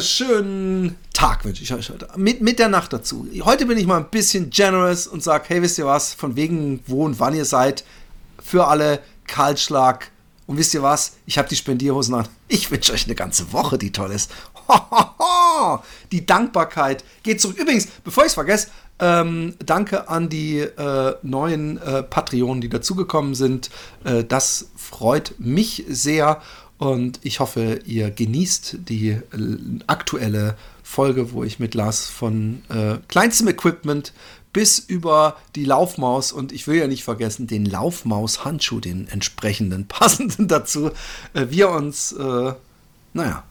Wunderschönen Tag wünsche ich euch heute. Mit, mit der Nacht dazu. Heute bin ich mal ein bisschen generous und sage, hey, wisst ihr was, von wegen wo und wann ihr seid, für alle Kahlschlag. Und wisst ihr was, ich habe die Spendierhosen an. Ich wünsche euch eine ganze Woche, die toll ist. die Dankbarkeit geht zurück. Übrigens, bevor ich es vergesse, ähm, danke an die äh, neuen äh, Patreonen, die dazugekommen sind. Äh, das freut mich sehr. Und ich hoffe, ihr genießt die äh, aktuelle Folge, wo ich mit Lars von äh, kleinstem Equipment bis über die Laufmaus und ich will ja nicht vergessen, den Laufmaus-Handschuh, den entsprechenden, passenden dazu, äh, wir uns, äh, naja,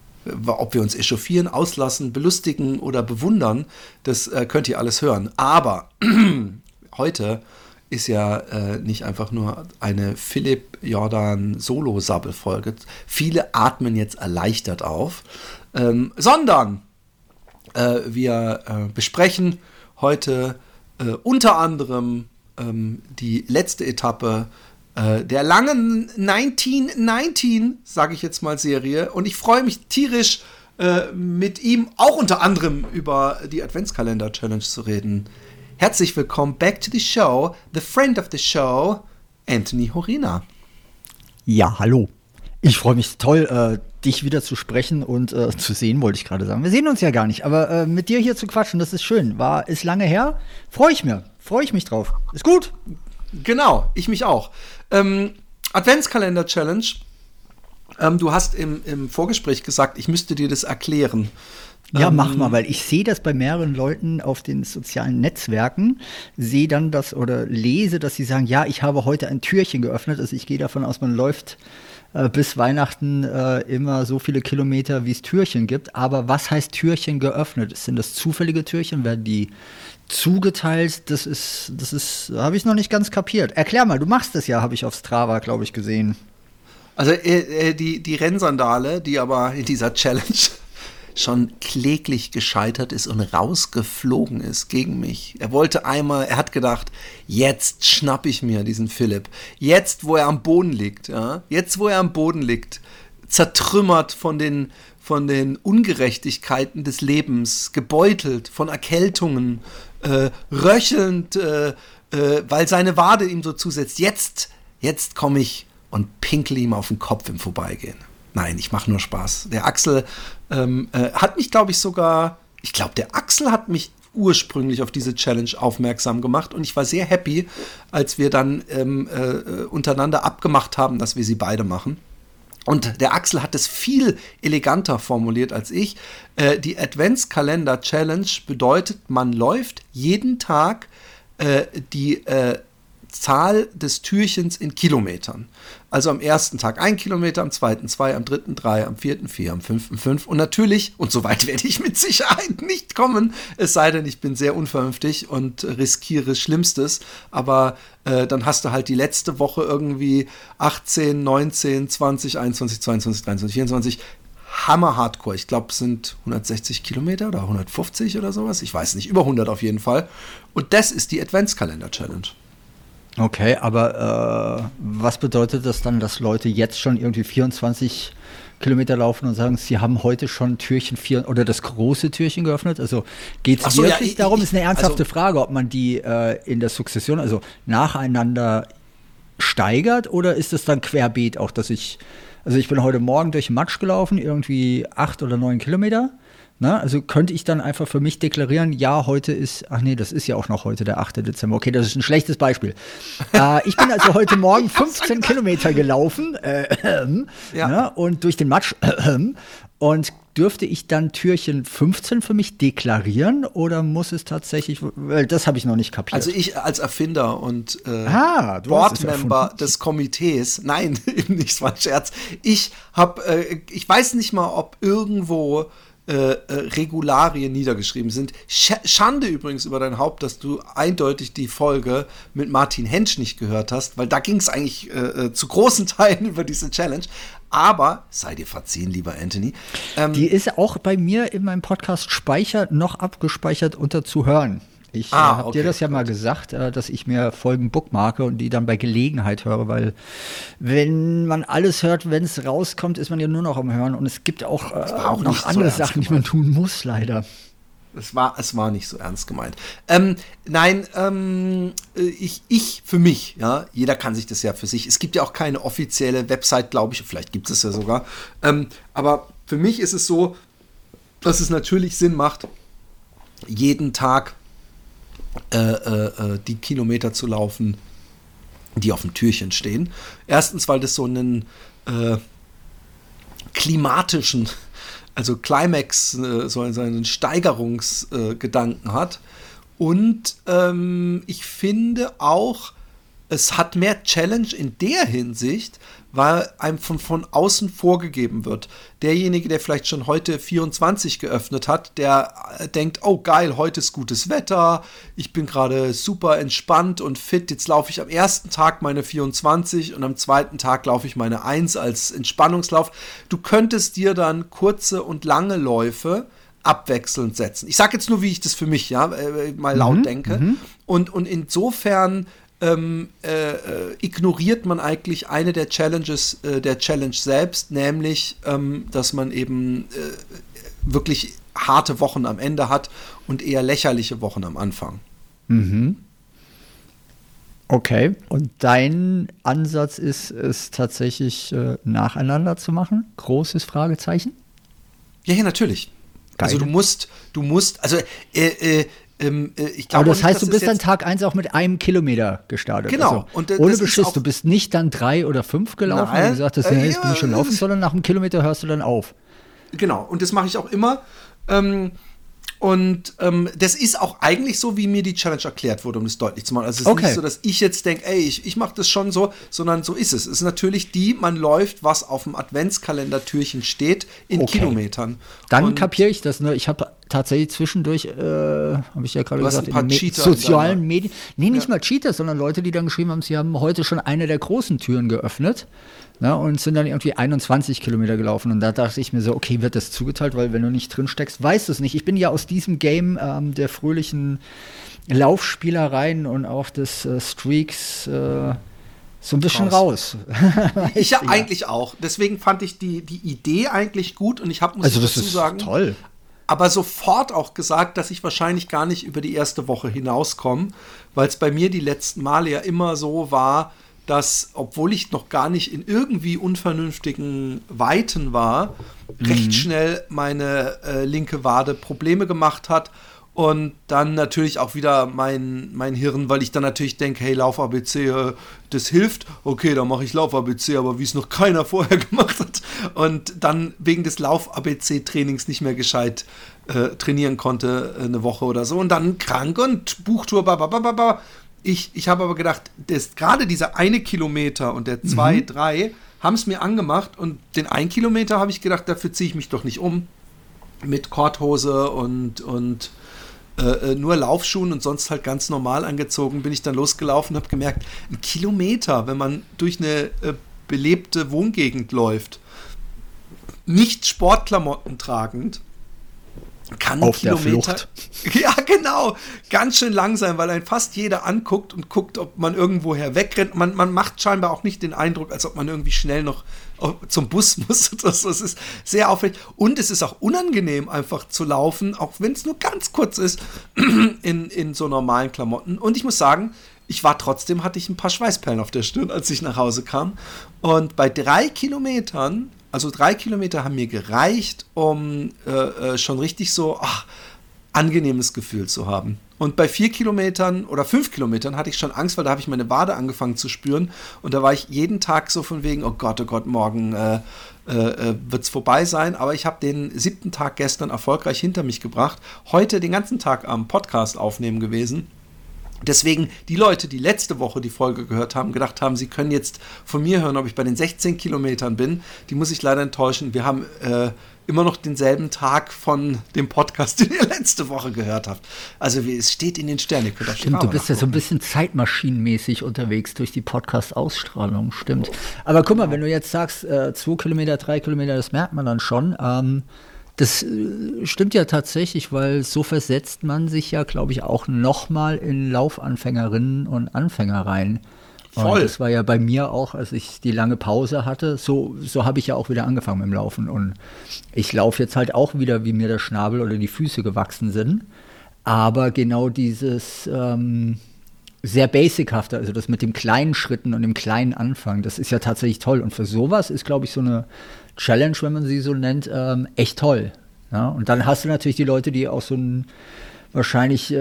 ob wir uns echauffieren, auslassen, belustigen oder bewundern, das äh, könnt ihr alles hören. Aber heute ist ja äh, nicht einfach nur eine Philipp Jordan Solo-Sabbel-Folge. Viele atmen jetzt erleichtert auf, ähm, sondern äh, wir äh, besprechen heute äh, unter anderem ähm, die letzte Etappe äh, der langen 1919, sage ich jetzt mal, Serie. Und ich freue mich tierisch, äh, mit ihm auch unter anderem über die Adventskalender-Challenge zu reden. Herzlich willkommen back to the show, the friend of the show, Anthony Horina. Ja, hallo. Ich freue mich toll, äh, dich wieder zu sprechen und äh, zu sehen, wollte ich gerade sagen. Wir sehen uns ja gar nicht, aber äh, mit dir hier zu quatschen, das ist schön. War, ist lange her. Freue ich mir. Freue ich mich drauf. Ist gut. Genau, ich mich auch. Ähm, Adventskalender-Challenge. Ähm, du hast im, im Vorgespräch gesagt, ich müsste dir das erklären. Ja, ähm, mach mal, weil ich sehe das bei mehreren Leuten auf den sozialen Netzwerken, sehe dann das oder lese, dass sie sagen, ja, ich habe heute ein Türchen geöffnet. Also ich gehe davon aus, man läuft äh, bis Weihnachten äh, immer so viele Kilometer, wie es Türchen gibt. Aber was heißt Türchen geöffnet? Sind das zufällige Türchen? Werden die zugeteilt? Das ist, das ist, habe ich noch nicht ganz kapiert. Erklär mal, du machst das ja, habe ich auf Strava, glaube ich, gesehen. Also äh, äh, die, die Rennsandale, die aber in dieser Challenge schon kläglich gescheitert ist und rausgeflogen ist gegen mich. Er wollte einmal, er hat gedacht, jetzt schnapp ich mir diesen Philipp. Jetzt, wo er am Boden liegt, ja, jetzt, wo er am Boden liegt, zertrümmert von den, von den Ungerechtigkeiten des Lebens, gebeutelt von Erkältungen, äh, röchelnd, äh, äh, weil seine Wade ihm so zusetzt. Jetzt, jetzt komme ich und pinkle ihm auf den Kopf im Vorbeigehen. Nein, ich mache nur Spaß. Der Axel ähm, äh, hat mich, glaube ich, sogar, ich glaube, der Axel hat mich ursprünglich auf diese Challenge aufmerksam gemacht und ich war sehr happy, als wir dann ähm, äh, untereinander abgemacht haben, dass wir sie beide machen. Und der Axel hat es viel eleganter formuliert als ich. Äh, die Adventskalender Challenge bedeutet, man läuft jeden Tag äh, die äh, Zahl des Türchens in Kilometern. Also am ersten Tag ein Kilometer, am zweiten zwei, am dritten drei, am vierten vier, am fünften fünf. Und natürlich, und so weit werde ich mit Sicherheit nicht kommen, es sei denn, ich bin sehr unvernünftig und riskiere Schlimmstes. Aber äh, dann hast du halt die letzte Woche irgendwie 18, 19, 20, 21, 22, 23, 24 Hammer Hardcore. Ich glaube, es sind 160 Kilometer oder 150 oder sowas. Ich weiß nicht, über 100 auf jeden Fall. Und das ist die Adventskalender Challenge. Okay, aber äh, was bedeutet das dann, dass Leute jetzt schon irgendwie 24 Kilometer laufen und sagen, sie haben heute schon Türchen 4 oder das große Türchen geöffnet? Also geht es so, wirklich ja, ich, darum, ist eine ernsthafte also, Frage, ob man die äh, in der Sukzession, also nacheinander steigert oder ist es dann querbeet auch, dass ich, also ich bin heute Morgen durch Matsch gelaufen, irgendwie acht oder neun Kilometer na, ne? also könnte ich dann einfach für mich deklarieren, ja, heute ist, ach nee, das ist ja auch noch heute der 8. Dezember. Okay, das ist ein schlechtes Beispiel. äh, ich bin also heute Morgen 15 Kilometer gelaufen äh, ja. na, ne? und durch den Matsch äh, und dürfte ich dann Türchen 15 für mich deklarieren oder muss es tatsächlich, weil das habe ich noch nicht kapiert. Also ich als Erfinder und äh, ah, Boardmember des Komitees, nein, eben nicht, war ein Scherz. Ich habe, äh, ich weiß nicht mal, ob irgendwo äh, äh, Regularien niedergeschrieben sind. Sch Schande übrigens über dein Haupt, dass du eindeutig die Folge mit Martin Hensch nicht gehört hast, weil da ging es eigentlich äh, äh, zu großen Teilen über diese Challenge. Aber sei dir verziehen, lieber Anthony. Ähm, die ist auch bei mir in meinem Podcast Speicher noch abgespeichert unter zu hören. Ich ah, äh, habe okay. dir das ja mal gesagt, äh, dass ich mir Folgen bookmarke und die dann bei Gelegenheit höre, weil wenn man alles hört, wenn es rauskommt, ist man ja nur noch am Hören und es gibt auch, äh, auch noch andere so Sachen, gemeint. die man tun muss, leider. Es war, es war nicht so ernst gemeint. Ähm, nein, ähm, äh, ich, ich für mich, ja, jeder kann sich das ja für sich. Es gibt ja auch keine offizielle Website, glaube ich, vielleicht gibt es ja sogar. Ähm, aber für mich ist es so, dass es natürlich Sinn macht, jeden Tag die Kilometer zu laufen, die auf dem Türchen stehen. Erstens, weil das so einen äh, klimatischen, also Climax, äh, so einen Steigerungsgedanken hat. Und ähm, ich finde auch, es hat mehr Challenge in der Hinsicht, weil einem von, von außen vorgegeben wird. Derjenige, der vielleicht schon heute 24 geöffnet hat, der äh, denkt, oh geil, heute ist gutes Wetter, ich bin gerade super entspannt und fit, jetzt laufe ich am ersten Tag meine 24 und am zweiten Tag laufe ich meine 1 als Entspannungslauf. Du könntest dir dann kurze und lange Läufe abwechselnd setzen. Ich sage jetzt nur, wie ich das für mich ja äh, mal laut mhm, denke. Mhm. Und, und insofern ähm, äh, äh, ignoriert man eigentlich eine der Challenges äh, der Challenge selbst, nämlich, ähm, dass man eben äh, wirklich harte Wochen am Ende hat und eher lächerliche Wochen am Anfang. Mhm. Okay. Und dein Ansatz ist es tatsächlich äh, nacheinander zu machen? Großes Fragezeichen? Ja, ja, natürlich. Geil. Also du musst, du musst, also äh, äh, ähm, äh, ich Aber das heißt, du bist dann Tag 1 auch mit einem Kilometer gestartet. Genau. Also, und, ohne Beschiss, du bist nicht dann drei oder fünf gelaufen Nein, und gesagt hast, äh, jetzt bin ich schon laufen, sondern nach einem Kilometer hörst du dann auf. Genau, und das mache ich auch immer. Ähm, und ähm, das ist auch eigentlich so, wie mir die Challenge erklärt wurde, um das deutlich zu machen. Also es ist okay. nicht so, dass ich jetzt denke, ey, ich, ich mache das schon so, sondern so ist es. Es ist natürlich die, man läuft, was auf dem Adventskalendertürchen steht, in okay. Kilometern. Dann kapiere ich das. Ne? Ich habe tatsächlich zwischendurch, äh, habe ich ja gerade gesagt, in den sozialen Medien, nee, nicht ja. mal Cheater, sondern Leute, die dann geschrieben haben, sie haben heute schon eine der großen Türen geöffnet. Ne, und sind dann irgendwie 21 Kilometer gelaufen. Und da dachte ich mir so, okay, wird das zugeteilt, weil wenn du nicht drin steckst, weißt du es nicht. Ich bin ja aus diesem Game ähm, der fröhlichen Laufspielereien und auch des äh, Streaks äh, so ein bisschen raus. raus. ich ja, ja, eigentlich auch. Deswegen fand ich die, die Idee eigentlich gut und ich habe, muss also das dazu ist sagen, toll. Aber sofort auch gesagt, dass ich wahrscheinlich gar nicht über die erste Woche hinauskomme, weil es bei mir die letzten Male ja immer so war, dass, obwohl ich noch gar nicht in irgendwie unvernünftigen Weiten war, mhm. recht schnell meine äh, linke Wade Probleme gemacht hat. Und dann natürlich auch wieder mein, mein Hirn, weil ich dann natürlich denke, hey, Lauf-ABC, äh, das hilft. Okay, dann mache ich Lauf-ABC, aber wie es noch keiner vorher gemacht hat. Und dann wegen des Lauf-ABC-Trainings nicht mehr gescheit äh, trainieren konnte, äh, eine Woche oder so. Und dann krank und Buchtour, babababa ich, ich habe aber gedacht, gerade dieser eine Kilometer und der zwei, mhm. drei haben es mir angemacht und den einen Kilometer habe ich gedacht, dafür ziehe ich mich doch nicht um. Mit Korthose und, und äh, äh, nur Laufschuhen und sonst halt ganz normal angezogen, bin ich dann losgelaufen und habe gemerkt, ein Kilometer, wenn man durch eine äh, belebte Wohngegend läuft, nicht Sportklamotten tragend, kann Auf Kilometer. Ja, genau. Ganz schön lang sein, weil ein fast jeder anguckt und guckt, ob man irgendwoher wegrennt. Man, man macht scheinbar auch nicht den Eindruck, als ob man irgendwie schnell noch zum Bus muss. Das, das ist sehr aufwendig. Und es ist auch unangenehm, einfach zu laufen, auch wenn es nur ganz kurz ist, in, in so normalen Klamotten. Und ich muss sagen, ich war trotzdem, hatte ich ein paar Schweißperlen auf der Stirn, als ich nach Hause kam. Und bei drei Kilometern also drei Kilometer haben mir gereicht, um äh, äh, schon richtig so ach, angenehmes Gefühl zu haben. Und bei vier Kilometern oder fünf Kilometern hatte ich schon Angst, weil da habe ich meine Wade angefangen zu spüren. Und da war ich jeden Tag so von wegen, oh Gott, oh Gott, morgen äh, äh, äh wird es vorbei sein. Aber ich habe den siebten Tag gestern erfolgreich hinter mich gebracht. Heute den ganzen Tag am Podcast aufnehmen gewesen. Deswegen die Leute, die letzte Woche die Folge gehört haben, gedacht haben, sie können jetzt von mir hören, ob ich bei den 16 Kilometern bin, die muss ich leider enttäuschen. Wir haben äh, immer noch denselben Tag von dem Podcast, den ihr letzte Woche gehört habt. Also wie, es steht in den Sternen. Stimmt, du bist ja so ein bisschen zeitmaschinenmäßig unterwegs durch die Podcast-Ausstrahlung, stimmt. Aber guck mal, wenn du jetzt sagst, äh, zwei Kilometer, drei Kilometer, das merkt man dann schon. Ähm, das äh, stimmt ja tatsächlich, weil so versetzt man sich ja, glaube ich, auch nochmal in Laufanfängerinnen und Anfänger rein. Voll. Und das war ja bei mir auch, als ich die lange Pause hatte, so, so habe ich ja auch wieder angefangen mit dem Laufen. Und ich laufe jetzt halt auch wieder, wie mir der Schnabel oder die Füße gewachsen sind. Aber genau dieses ähm, sehr basichafte, also das mit dem kleinen Schritten und dem kleinen Anfang, das ist ja tatsächlich toll. Und für sowas ist, glaube ich, so eine Challenge, wenn man sie so nennt, ähm, echt toll. Ja? Und dann hast du natürlich die Leute, die auch so ein wahrscheinlich äh,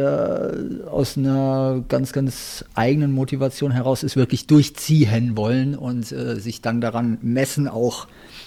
aus einer ganz, ganz eigenen Motivation heraus es wirklich durchziehen wollen und äh, sich dann daran messen auch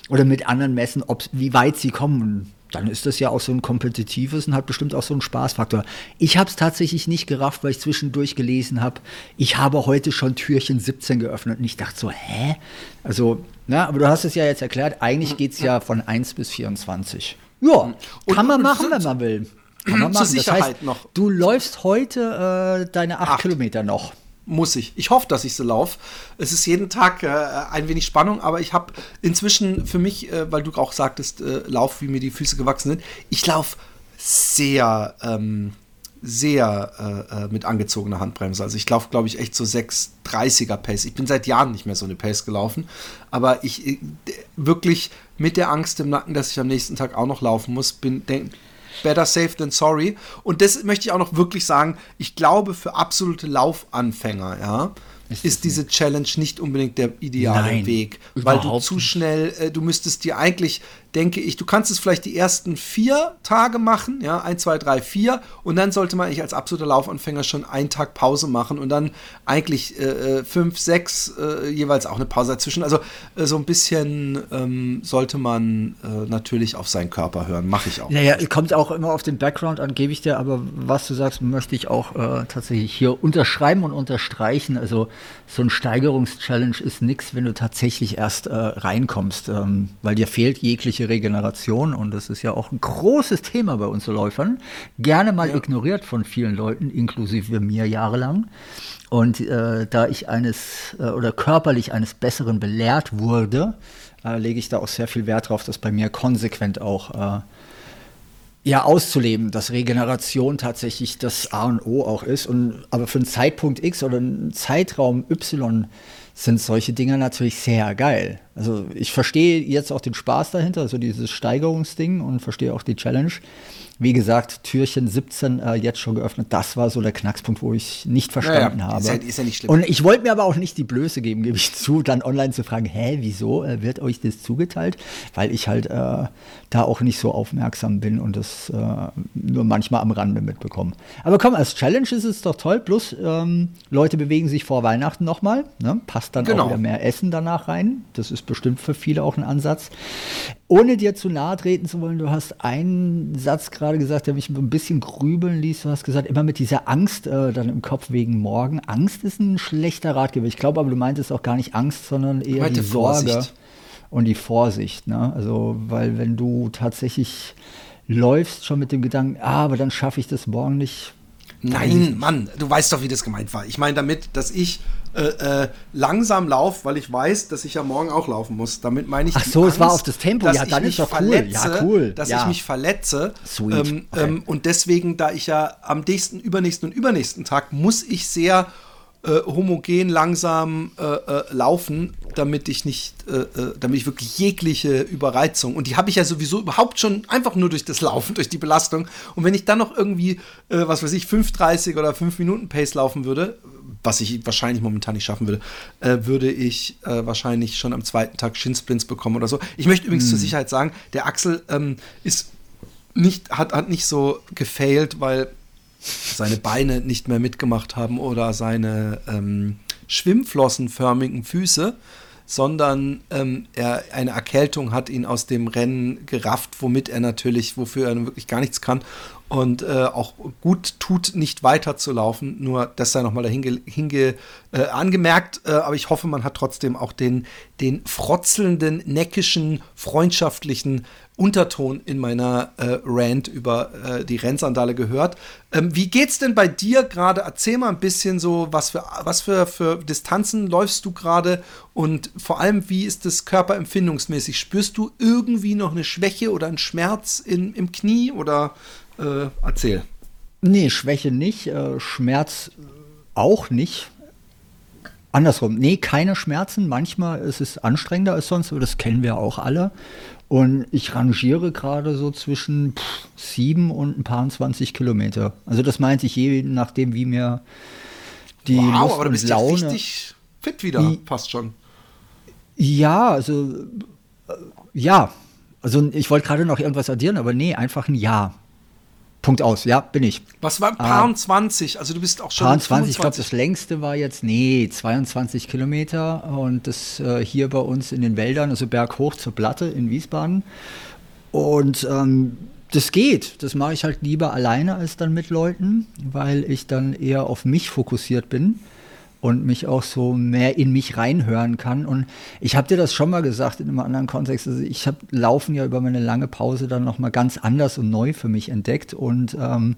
oder mit anderen messen, ob wie weit sie kommen dann ist das ja auch so ein kompetitives und hat bestimmt auch so einen Spaßfaktor. Ich habe es tatsächlich nicht gerafft, weil ich zwischendurch gelesen habe, ich habe heute schon Türchen 17 geöffnet und ich dachte so, hä? Also, na, aber du hast es ja jetzt erklärt, eigentlich geht es ja von 1 bis 24. Ja, kann und, man machen, wenn man will. Kann man machen. Das heißt, noch. du läufst heute äh, deine 8 Kilometer noch muss ich. Ich hoffe, dass ich so laufe. Es ist jeden Tag äh, ein wenig Spannung, aber ich habe inzwischen für mich, äh, weil du auch sagtest, äh, Lauf, wie mir die Füße gewachsen sind, ich laufe sehr, ähm, sehr äh, äh, mit angezogener Handbremse. Also ich laufe, glaube ich, echt so 6,30er Pace. Ich bin seit Jahren nicht mehr so eine Pace gelaufen, aber ich wirklich mit der Angst im Nacken, dass ich am nächsten Tag auch noch laufen muss, bin, denk, Better safe than sorry. Und das möchte ich auch noch wirklich sagen. Ich glaube, für absolute Laufanfänger, ja, ist, ist diese Challenge nicht unbedingt der ideale Nein, Weg, weil du zu schnell, äh, du müsstest dir eigentlich denke ich, du kannst es vielleicht die ersten vier Tage machen, ja, ein, zwei, drei, vier, und dann sollte man eigentlich als absoluter Laufanfänger schon einen Tag Pause machen und dann eigentlich äh, äh fünf, sechs äh, jeweils auch eine Pause dazwischen. Also äh, so ein bisschen ähm, sollte man äh, natürlich auf seinen Körper hören, mache ich auch. Naja, kommt auch immer auf den Background an, gebe ich dir, aber was du sagst, möchte ich auch äh, tatsächlich hier unterschreiben und unterstreichen. Also so ein Steigerungschallenge ist nichts, wenn du tatsächlich erst reinkommst, ähm, weil dir fehlt jegliche körperliche Regeneration und das ist ja auch ein großes Thema bei uns Läufern, gerne mal ja. ignoriert von vielen Leuten, inklusive mir jahrelang. Und äh, da ich eines äh, oder körperlich eines Besseren belehrt wurde, äh, lege ich da auch sehr viel Wert drauf, dass bei mir konsequent auch äh, ja, auszuleben, dass Regeneration tatsächlich das A und O auch ist. Und aber für einen Zeitpunkt X oder einen Zeitraum Y sind solche Dinge natürlich sehr geil. Also ich verstehe jetzt auch den Spaß dahinter, also dieses Steigerungsding und verstehe auch die Challenge. Wie gesagt, Türchen 17 äh, jetzt schon geöffnet. Das war so der Knackspunkt, wo ich nicht verstanden ja, ja. habe. Ist ja, ist ja nicht schlimm. Und ich wollte mir aber auch nicht die Blöße geben, gebe ich zu, dann online zu fragen, hä, wieso äh, wird euch das zugeteilt? Weil ich halt äh, da auch nicht so aufmerksam bin und das äh, nur manchmal am Rande mitbekomme. Aber komm, als Challenge ist es doch toll. Plus, ähm, Leute bewegen sich vor Weihnachten nochmal. Ne? Passt dann genau. auch wieder mehr Essen danach rein. Das ist bestimmt für viele auch ein Ansatz. Ohne dir zu nahe treten zu wollen, du hast einen Satz gerade gesagt, der mich ein bisschen grübeln ließ. Du hast gesagt, immer mit dieser Angst äh, dann im Kopf wegen morgen. Angst ist ein schlechter Ratgeber. Ich glaube aber, du meintest auch gar nicht Angst, sondern eher die Sorge Vorsicht. und die Vorsicht. Ne? Also, weil wenn du tatsächlich läufst schon mit dem Gedanken, ah, aber dann schaffe ich das morgen nicht. Nein, Mann, du weißt doch, wie das gemeint war. Ich meine damit, dass ich äh, äh, langsam laufe, weil ich weiß, dass ich ja morgen auch laufen muss. Damit meine ich. Ach so, Angst, es war auf das Tempo. Ja, dann ist doch cool. ja, cool. Dass ja. ich mich verletze. Sweet. Ähm, okay. ähm, und deswegen, da ich ja am nächsten, übernächsten und übernächsten Tag muss ich sehr äh, homogen langsam äh, äh, laufen, damit ich nicht, äh, äh, damit ich wirklich jegliche Überreizung und die habe ich ja sowieso überhaupt schon einfach nur durch das Laufen, durch die Belastung. Und wenn ich dann noch irgendwie, äh, was weiß ich, 5,30 oder 5 Minuten Pace laufen würde, was ich wahrscheinlich momentan nicht schaffen würde, würde ich wahrscheinlich schon am zweiten Tag Shinsplints bekommen oder so. Ich möchte übrigens hm. zur Sicherheit sagen, der Axel ähm, ist nicht, hat, hat nicht so gefailt, weil seine Beine nicht mehr mitgemacht haben oder seine ähm, schwimmflossenförmigen Füße, sondern ähm, er eine Erkältung hat ihn aus dem Rennen gerafft, womit er natürlich, wofür er wirklich gar nichts kann und äh, auch gut tut, nicht weiterzulaufen. Nur das sei nochmal dahin äh, angemerkt. Äh, aber ich hoffe, man hat trotzdem auch den, den frotzelnden, neckischen, freundschaftlichen Unterton in meiner äh, Rant über äh, die Rennsandale gehört. Ähm, wie geht's denn bei dir gerade? Erzähl mal ein bisschen so, was für, was für, für Distanzen läufst du gerade und vor allem, wie ist das körperempfindungsmäßig? Spürst du irgendwie noch eine Schwäche oder einen Schmerz in, im Knie oder äh, erzähl. Nee, Schwäche nicht, äh, Schmerz auch nicht. Andersrum, nee, keine Schmerzen. Manchmal ist es anstrengender als sonst, aber das kennen wir auch alle. Und ich rangiere gerade so zwischen pff, sieben und ein paar 20 Kilometer. Also das meinte ich je nachdem, wie mir die wow, Lust aber du bist Laune, ja richtig fit wieder, die, fast schon. Ja, also äh, ja. Also ich wollte gerade noch irgendwas addieren, aber nee, einfach ein Ja. Punkt aus, ja, bin ich. Was war Paar 20? Also du bist auch schon. Paar 20, ich glaube, das längste war jetzt, nee, 22 Kilometer und das äh, hier bei uns in den Wäldern, also berghoch zur Platte in Wiesbaden. Und ähm, das geht. Das mache ich halt lieber alleine als dann mit Leuten, weil ich dann eher auf mich fokussiert bin und mich auch so mehr in mich reinhören kann. Und ich habe dir das schon mal gesagt in einem anderen Kontext. Also ich habe Laufen ja über meine lange Pause dann nochmal ganz anders und neu für mich entdeckt und ähm,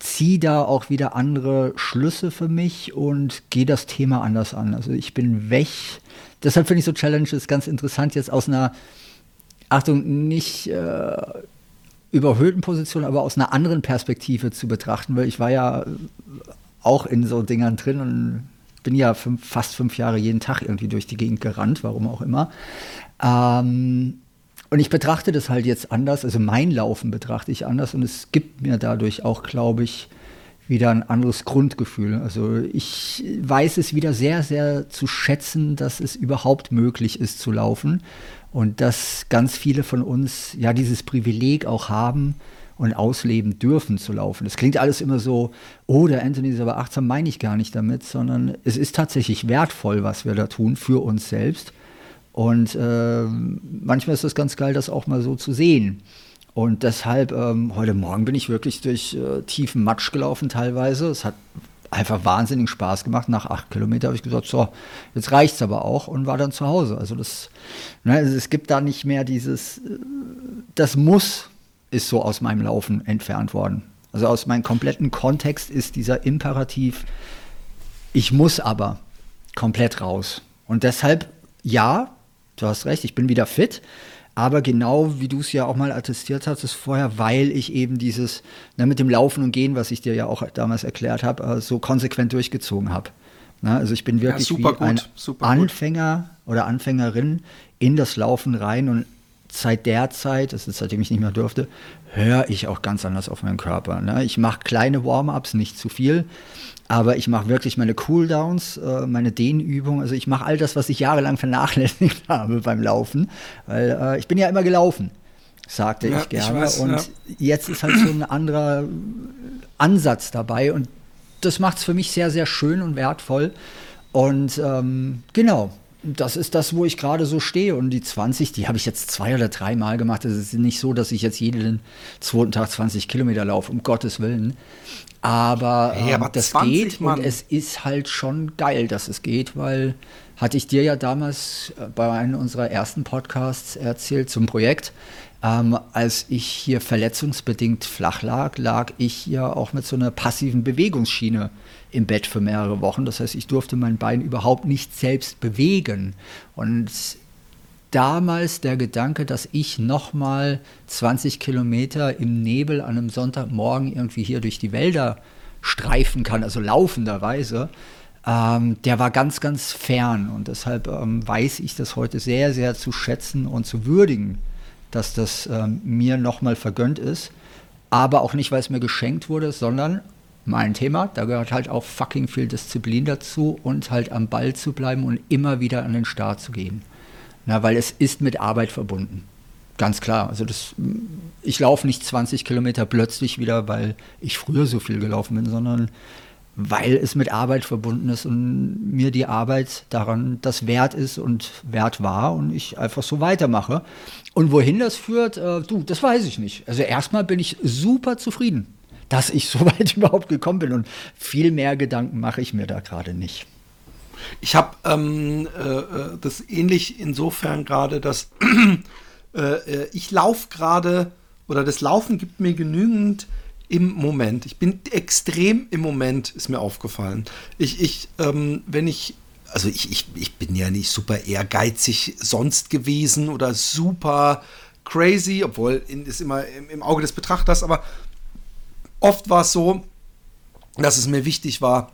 ziehe da auch wieder andere Schlüsse für mich und gehe das Thema anders an. Also ich bin weg. Deshalb finde ich so Challenges ganz interessant jetzt aus einer, Achtung, nicht äh, überhöhten Position, aber aus einer anderen Perspektive zu betrachten, weil ich war ja auch in so Dingern drin und bin ja fünf, fast fünf Jahre jeden Tag irgendwie durch die Gegend gerannt, warum auch immer. Ähm, und ich betrachte das halt jetzt anders, also mein Laufen betrachte ich anders und es gibt mir dadurch auch, glaube ich, wieder ein anderes Grundgefühl. Also ich weiß es wieder sehr, sehr zu schätzen, dass es überhaupt möglich ist zu laufen und dass ganz viele von uns ja dieses Privileg auch haben, und ausleben dürfen zu laufen. Das klingt alles immer so, oh, der Anthony ist aber achtsam, meine ich gar nicht damit, sondern es ist tatsächlich wertvoll, was wir da tun für uns selbst. Und äh, manchmal ist es ganz geil, das auch mal so zu sehen. Und deshalb, ähm, heute Morgen bin ich wirklich durch äh, tiefen Matsch gelaufen teilweise. Es hat einfach wahnsinnig Spaß gemacht. Nach acht Kilometern habe ich gesagt, so, jetzt reicht es aber auch und war dann zu Hause. Also das, ne, also es gibt da nicht mehr dieses, äh, das muss, ist so aus meinem Laufen entfernt worden. Also aus meinem kompletten Kontext ist dieser Imperativ, ich muss aber komplett raus. Und deshalb, ja, du hast recht, ich bin wieder fit, aber genau wie du es ja auch mal attestiert hattest vorher, weil ich eben dieses ne, mit dem Laufen und Gehen, was ich dir ja auch damals erklärt habe, äh, so konsequent durchgezogen habe. Ne, also ich bin wirklich ja, wie gut, ein Anfänger gut. oder Anfängerin in das Laufen rein und seit der Zeit, das ist seitdem ich nicht mehr durfte, höre ich auch ganz anders auf meinen Körper. Ne? Ich mache kleine Warm-ups, nicht zu viel, aber ich mache wirklich meine Cooldowns, äh, meine Dehnübungen. Also ich mache all das, was ich jahrelang vernachlässigt habe beim Laufen, weil äh, ich bin ja immer gelaufen, sagte ja, ich gerne. Ich weiß, und ja. jetzt ist halt so ein anderer Ansatz dabei und das macht es für mich sehr, sehr schön und wertvoll. Und ähm, genau, das ist das, wo ich gerade so stehe. Und die 20, die habe ich jetzt zwei oder drei Mal gemacht. Es ist nicht so, dass ich jetzt jeden zweiten Tag 20 Kilometer laufe, um Gottes Willen. Aber, hey, aber ähm, das 20, geht Mann. und es ist halt schon geil, dass es geht, weil hatte ich dir ja damals äh, bei einem unserer ersten Podcasts erzählt zum Projekt. Ähm, als ich hier verletzungsbedingt flach lag, lag ich hier auch mit so einer passiven Bewegungsschiene im Bett für mehrere Wochen. Das heißt, ich durfte mein Bein überhaupt nicht selbst bewegen. Und damals der Gedanke, dass ich nochmal 20 Kilometer im Nebel an einem Sonntagmorgen irgendwie hier durch die Wälder streifen kann, also laufenderweise, ähm, der war ganz, ganz fern. Und deshalb ähm, weiß ich das heute sehr, sehr zu schätzen und zu würdigen, dass das ähm, mir nochmal vergönnt ist. Aber auch nicht, weil es mir geschenkt wurde, sondern mein Thema. Da gehört halt auch fucking viel Disziplin dazu und halt am Ball zu bleiben und immer wieder an den Start zu gehen. Na, weil es ist mit Arbeit verbunden. ganz klar. Also das, ich laufe nicht 20 Kilometer plötzlich wieder, weil ich früher so viel gelaufen bin, sondern weil es mit Arbeit verbunden ist und mir die Arbeit daran das wert ist und wert war und ich einfach so weitermache. Und wohin das führt, äh, du, das weiß ich nicht. Also erstmal bin ich super zufrieden, dass ich so weit überhaupt gekommen bin und viel mehr Gedanken mache ich mir da gerade nicht. Ich habe ähm, äh, äh das ähnlich insofern gerade, dass äh, äh, ich laufe gerade oder das Laufen gibt mir genügend im Moment. Ich bin extrem im Moment, ist mir aufgefallen. Ich, ich ähm, wenn ich, also ich, ich, ich bin ja nicht super ehrgeizig sonst gewesen oder super crazy, obwohl ist immer im, im Auge des Betrachters, aber oft war es so, dass es mir wichtig war,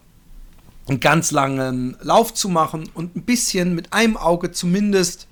einen ganz langen Lauf zu machen und ein bisschen mit einem Auge zumindest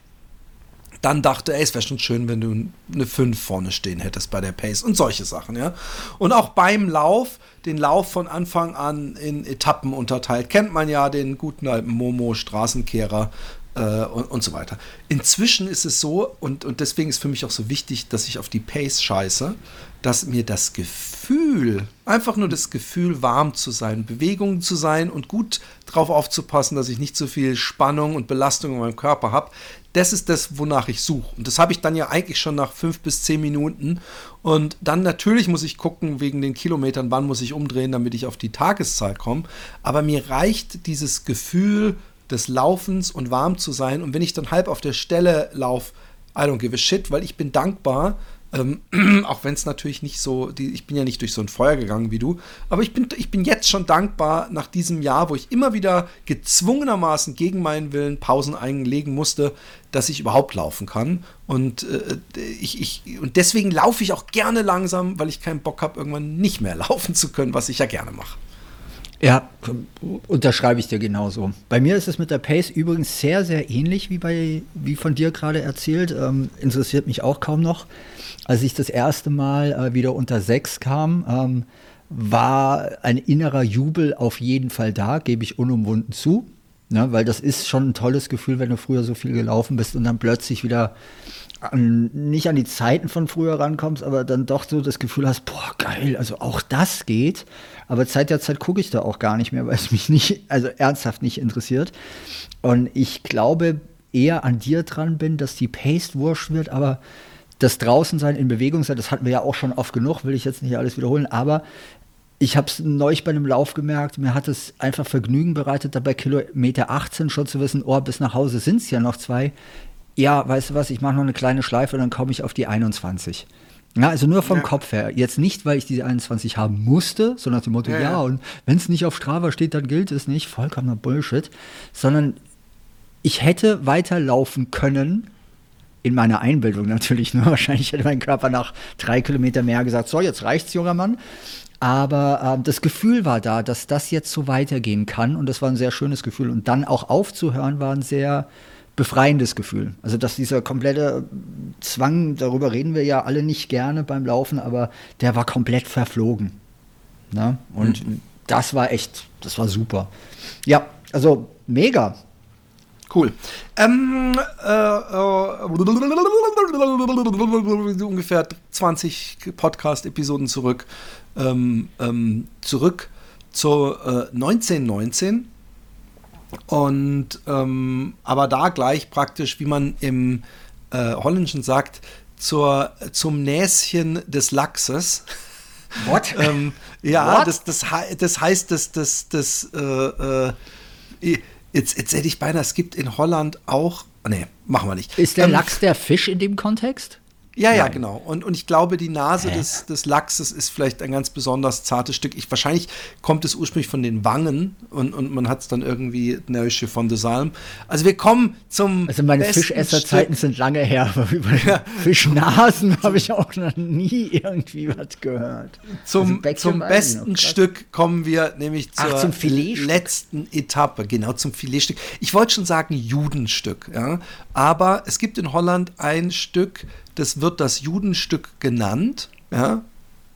dann dachte, ey, es wäre schon schön, wenn du eine 5 vorne stehen hättest bei der Pace und solche Sachen, ja. Und auch beim Lauf, den Lauf von Anfang an in Etappen unterteilt, kennt man ja den guten alten Momo, Straßenkehrer äh, und, und so weiter. Inzwischen ist es so, und, und deswegen ist für mich auch so wichtig, dass ich auf die Pace scheiße, dass mir das Gefühl, einfach nur das Gefühl, warm zu sein, Bewegung zu sein und gut drauf aufzupassen, dass ich nicht so viel Spannung und Belastung in meinem Körper habe, das ist das, wonach ich suche. Und das habe ich dann ja eigentlich schon nach fünf bis zehn Minuten. Und dann natürlich muss ich gucken, wegen den Kilometern, wann muss ich umdrehen, damit ich auf die Tageszahl komme. Aber mir reicht dieses Gefühl des Laufens und warm zu sein. Und wenn ich dann halb auf der Stelle laufe, I don't give a shit, weil ich bin dankbar, ähm, auch wenn es natürlich nicht so, die, ich bin ja nicht durch so ein Feuer gegangen wie du, aber ich bin, ich bin jetzt schon dankbar nach diesem Jahr, wo ich immer wieder gezwungenermaßen gegen meinen Willen Pausen einlegen musste, dass ich überhaupt laufen kann. Und, äh, ich, ich, und deswegen laufe ich auch gerne langsam, weil ich keinen Bock habe, irgendwann nicht mehr laufen zu können, was ich ja gerne mache. Ja, unterschreibe ich dir genauso. Bei mir ist es mit der Pace übrigens sehr, sehr ähnlich wie, bei, wie von dir gerade erzählt. Ähm, interessiert mich auch kaum noch. Als ich das erste Mal äh, wieder unter sechs kam, ähm, war ein innerer Jubel auf jeden Fall da, gebe ich unumwunden zu. Ne, weil das ist schon ein tolles Gefühl, wenn du früher so viel gelaufen bist und dann plötzlich wieder an, nicht an die Zeiten von früher rankommst, aber dann doch so das Gefühl hast, boah, geil, also auch das geht. Aber Zeit der Zeit gucke ich da auch gar nicht mehr, weil es mich nicht, also ernsthaft nicht interessiert. Und ich glaube eher an dir dran bin, dass die Pace wurscht wird, aber das Draußensein in Bewegung sein, das hatten wir ja auch schon oft genug, will ich jetzt nicht alles wiederholen, aber ich habe es neulich bei einem Lauf gemerkt, mir hat es einfach Vergnügen bereitet, da bei Kilometer 18 schon zu wissen, oh, bis nach Hause sind es ja noch zwei. Ja, weißt du was, ich mache noch eine kleine Schleife und dann komme ich auf die 21. Ja, also nur vom ja. Kopf her. Jetzt nicht, weil ich diese 21 haben musste, sondern nach dem Motto, ja, ja und wenn es nicht auf Strava steht, dann gilt es nicht. Vollkommener Bullshit. Sondern ich hätte weiterlaufen können, in meiner Einbildung natürlich nur. Wahrscheinlich hätte mein Körper nach drei Kilometern mehr gesagt, so, jetzt reicht's, junger Mann. Aber äh, das Gefühl war da, dass das jetzt so weitergehen kann. Und das war ein sehr schönes Gefühl. Und dann auch aufzuhören, war ein sehr befreiendes Gefühl. Also, dass dieser komplette Zwang, darüber reden wir ja alle nicht gerne beim Laufen, aber der war komplett verflogen. Ne? Und mhm. das war echt, das war super. Ja, also mega. Cool. Ähm, äh, äh, ungefähr 20 Podcast-Episoden zurück. Ähm, ähm, zurück zu äh, 1919. Und ähm, aber da gleich praktisch, wie man im äh, Holländischen sagt, zur, zum Näschen des Lachses. What? ähm, ja, What? Das, das, das heißt, dass das, das, äh, äh, Jetzt, jetzt hätte ich beinahe, es gibt in Holland auch. Nee, machen wir nicht. Ist der ähm, Lachs der Fisch in dem Kontext? Ja, ja, genau. Und, und ich glaube, die Nase des, des Lachses ist vielleicht ein ganz besonders zartes Stück. Ich, wahrscheinlich kommt es ursprünglich von den Wangen und, und man hat es dann irgendwie Neusche von de Salm. Also wir kommen zum. Also meine Fischesserzeiten sind lange her, aber über ja. Fischnasen habe ich auch noch nie irgendwie was gehört. Zum, also zum besten noch, Stück kommen wir nämlich zur Ach, zum letzten Etappe, genau zum Filetstück. Ich wollte schon sagen Judenstück, ja. Aber es gibt in Holland ein Stück, das wird das Judenstück genannt. Ja?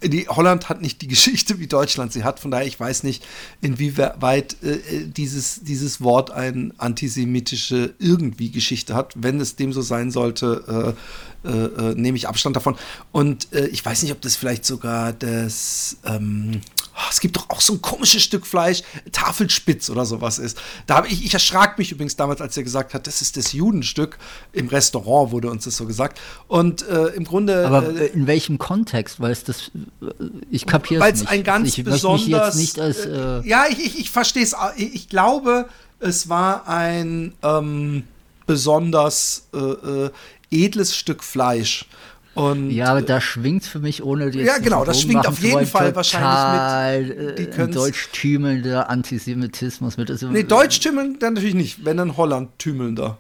die Holland hat nicht die Geschichte wie Deutschland sie hat. Von daher, ich weiß nicht, inwieweit äh, dieses, dieses Wort eine antisemitische irgendwie Geschichte hat. Wenn es dem so sein sollte, äh, äh, äh nehme ich Abstand davon. Und äh, ich weiß nicht, ob das vielleicht sogar das ähm, Oh, es gibt doch auch so ein komisches Stück Fleisch, Tafelspitz oder sowas ist. Da habe ich, ich erschrak mich übrigens damals, als er gesagt hat, das ist das Judenstück. Im Restaurant wurde uns das so gesagt. Und äh, im Grunde. Aber äh, in welchem Kontext? Weil es das, äh, ich kapiere es nicht. Weil es ein ganz ich besonders. Nicht als, äh, äh ja, ich, ich, ich verstehe es. Ich glaube, es war ein ähm, besonders äh, edles Stück Fleisch. Und, ja, aber da schwingt für mich ohne die. Ja, genau, das schwingt auf jeden Fall wahrscheinlich mit. Die äh, deutschtümelnder Antisemitismus mit. Also, nee, deutschtümelnder natürlich nicht, wenn dann Holland-tümelnder.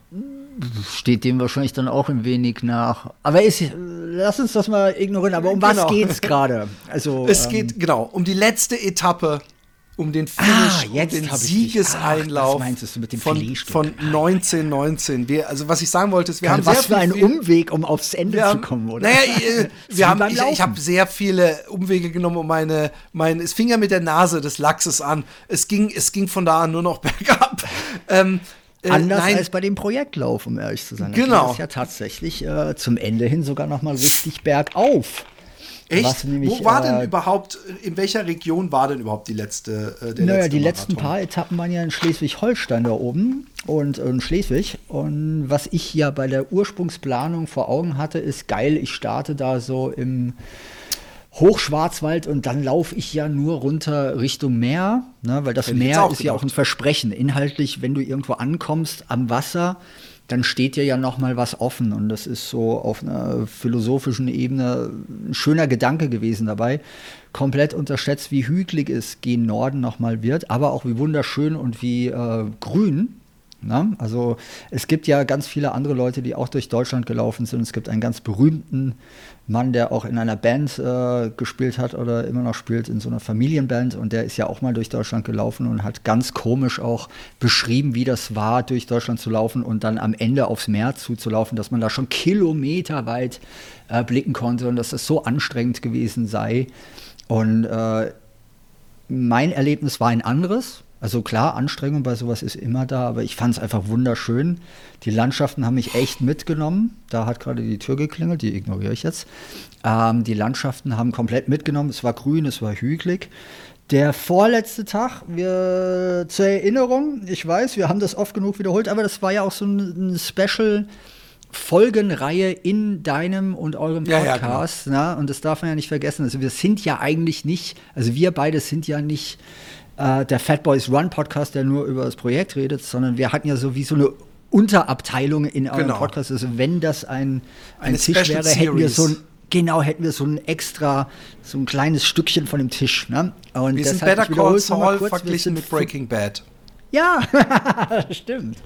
Steht dem wahrscheinlich dann auch ein wenig nach. Aber ist, lass uns das mal ignorieren. Aber um genau. was geht's gerade? Also, es ähm, geht, genau, um die letzte Etappe um den Finish, ah, um den Siegeseinlauf von, von 1919. Wir, also was ich sagen wollte, ist, wir Geil, haben was sehr für einen Umweg, um aufs Ende haben, zu kommen, oder? Naja, äh, wir haben, ich, ich habe sehr viele Umwege genommen, um meine, meine, es fing ja mit der Nase des Lachses an. Es ging, es ging von da an nur noch bergab. ähm, äh, Anders nein. als bei dem Projektlauf, um ehrlich zu sein. Genau. Das ist ja tatsächlich äh, zum Ende hin sogar noch mal richtig bergauf. Echt? Nämlich, Wo war denn äh, überhaupt, in welcher Region war denn überhaupt die letzte? Äh, der naja, letzte die Marathon? letzten paar Etappen waren ja in Schleswig-Holstein da oben und in Schleswig. Und was ich ja bei der Ursprungsplanung vor Augen hatte, ist geil, ich starte da so im Hochschwarzwald und dann laufe ich ja nur runter Richtung Meer, ne, weil das Meer ist gedacht. ja auch ein Versprechen. Inhaltlich, wenn du irgendwo ankommst am Wasser, dann steht dir ja noch mal was offen und das ist so auf einer philosophischen Ebene ein schöner Gedanke gewesen dabei. Komplett unterschätzt, wie hügelig es gen Norden noch mal wird, aber auch wie wunderschön und wie äh, grün. Ne? Also es gibt ja ganz viele andere Leute, die auch durch Deutschland gelaufen sind. Es gibt einen ganz berühmten Mann, der auch in einer Band äh, gespielt hat oder immer noch spielt, in so einer Familienband. Und der ist ja auch mal durch Deutschland gelaufen und hat ganz komisch auch beschrieben, wie das war, durch Deutschland zu laufen und dann am Ende aufs Meer zuzulaufen, dass man da schon kilometerweit äh, blicken konnte und dass das so anstrengend gewesen sei. Und äh, mein Erlebnis war ein anderes. Also klar, Anstrengung bei sowas ist immer da, aber ich fand es einfach wunderschön. Die Landschaften haben mich echt mitgenommen. Da hat gerade die Tür geklingelt, die ignoriere ich jetzt. Ähm, die Landschaften haben komplett mitgenommen. Es war grün, es war hügelig. Der vorletzte Tag, wir zur Erinnerung, ich weiß, wir haben das oft genug wiederholt, aber das war ja auch so ein, ein Special. Folgenreihe in deinem und eurem Podcast. Ja, ja, genau. ne? Und das darf man ja nicht vergessen. Also wir sind ja eigentlich nicht, also wir beide sind ja nicht äh, der Fat Boys Run Podcast, der nur über das Projekt redet, sondern wir hatten ja so wie so eine Unterabteilung in eurem genau. Podcast. Also wenn das ein, ein Tisch Special wäre, hätten wir so ein Genau, hätten wir so ein extra, so ein kleines Stückchen von dem Tisch. Ne? Und wir sind Better Call Saul verglichen mit Breaking Bad. Ja, stimmt.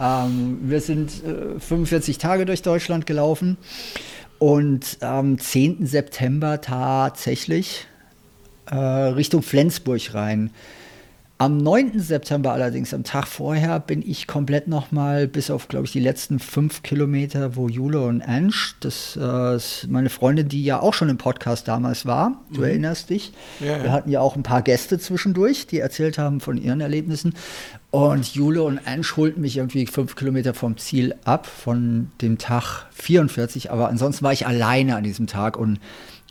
Ähm, wir sind äh, 45 Tage durch Deutschland gelaufen und am 10. September tatsächlich äh, Richtung Flensburg rein. Am 9. September allerdings, am Tag vorher, bin ich komplett nochmal bis auf, glaube ich, die letzten fünf Kilometer, wo Jule und Ansch, das äh, ist meine Freundin, die ja auch schon im Podcast damals war, du mhm. erinnerst dich. Ja, ja. Wir hatten ja auch ein paar Gäste zwischendurch, die erzählt haben von ihren Erlebnissen. Und Jule und Ansch holten mich irgendwie fünf Kilometer vom Ziel ab, von dem Tag 44. Aber ansonsten war ich alleine an diesem Tag und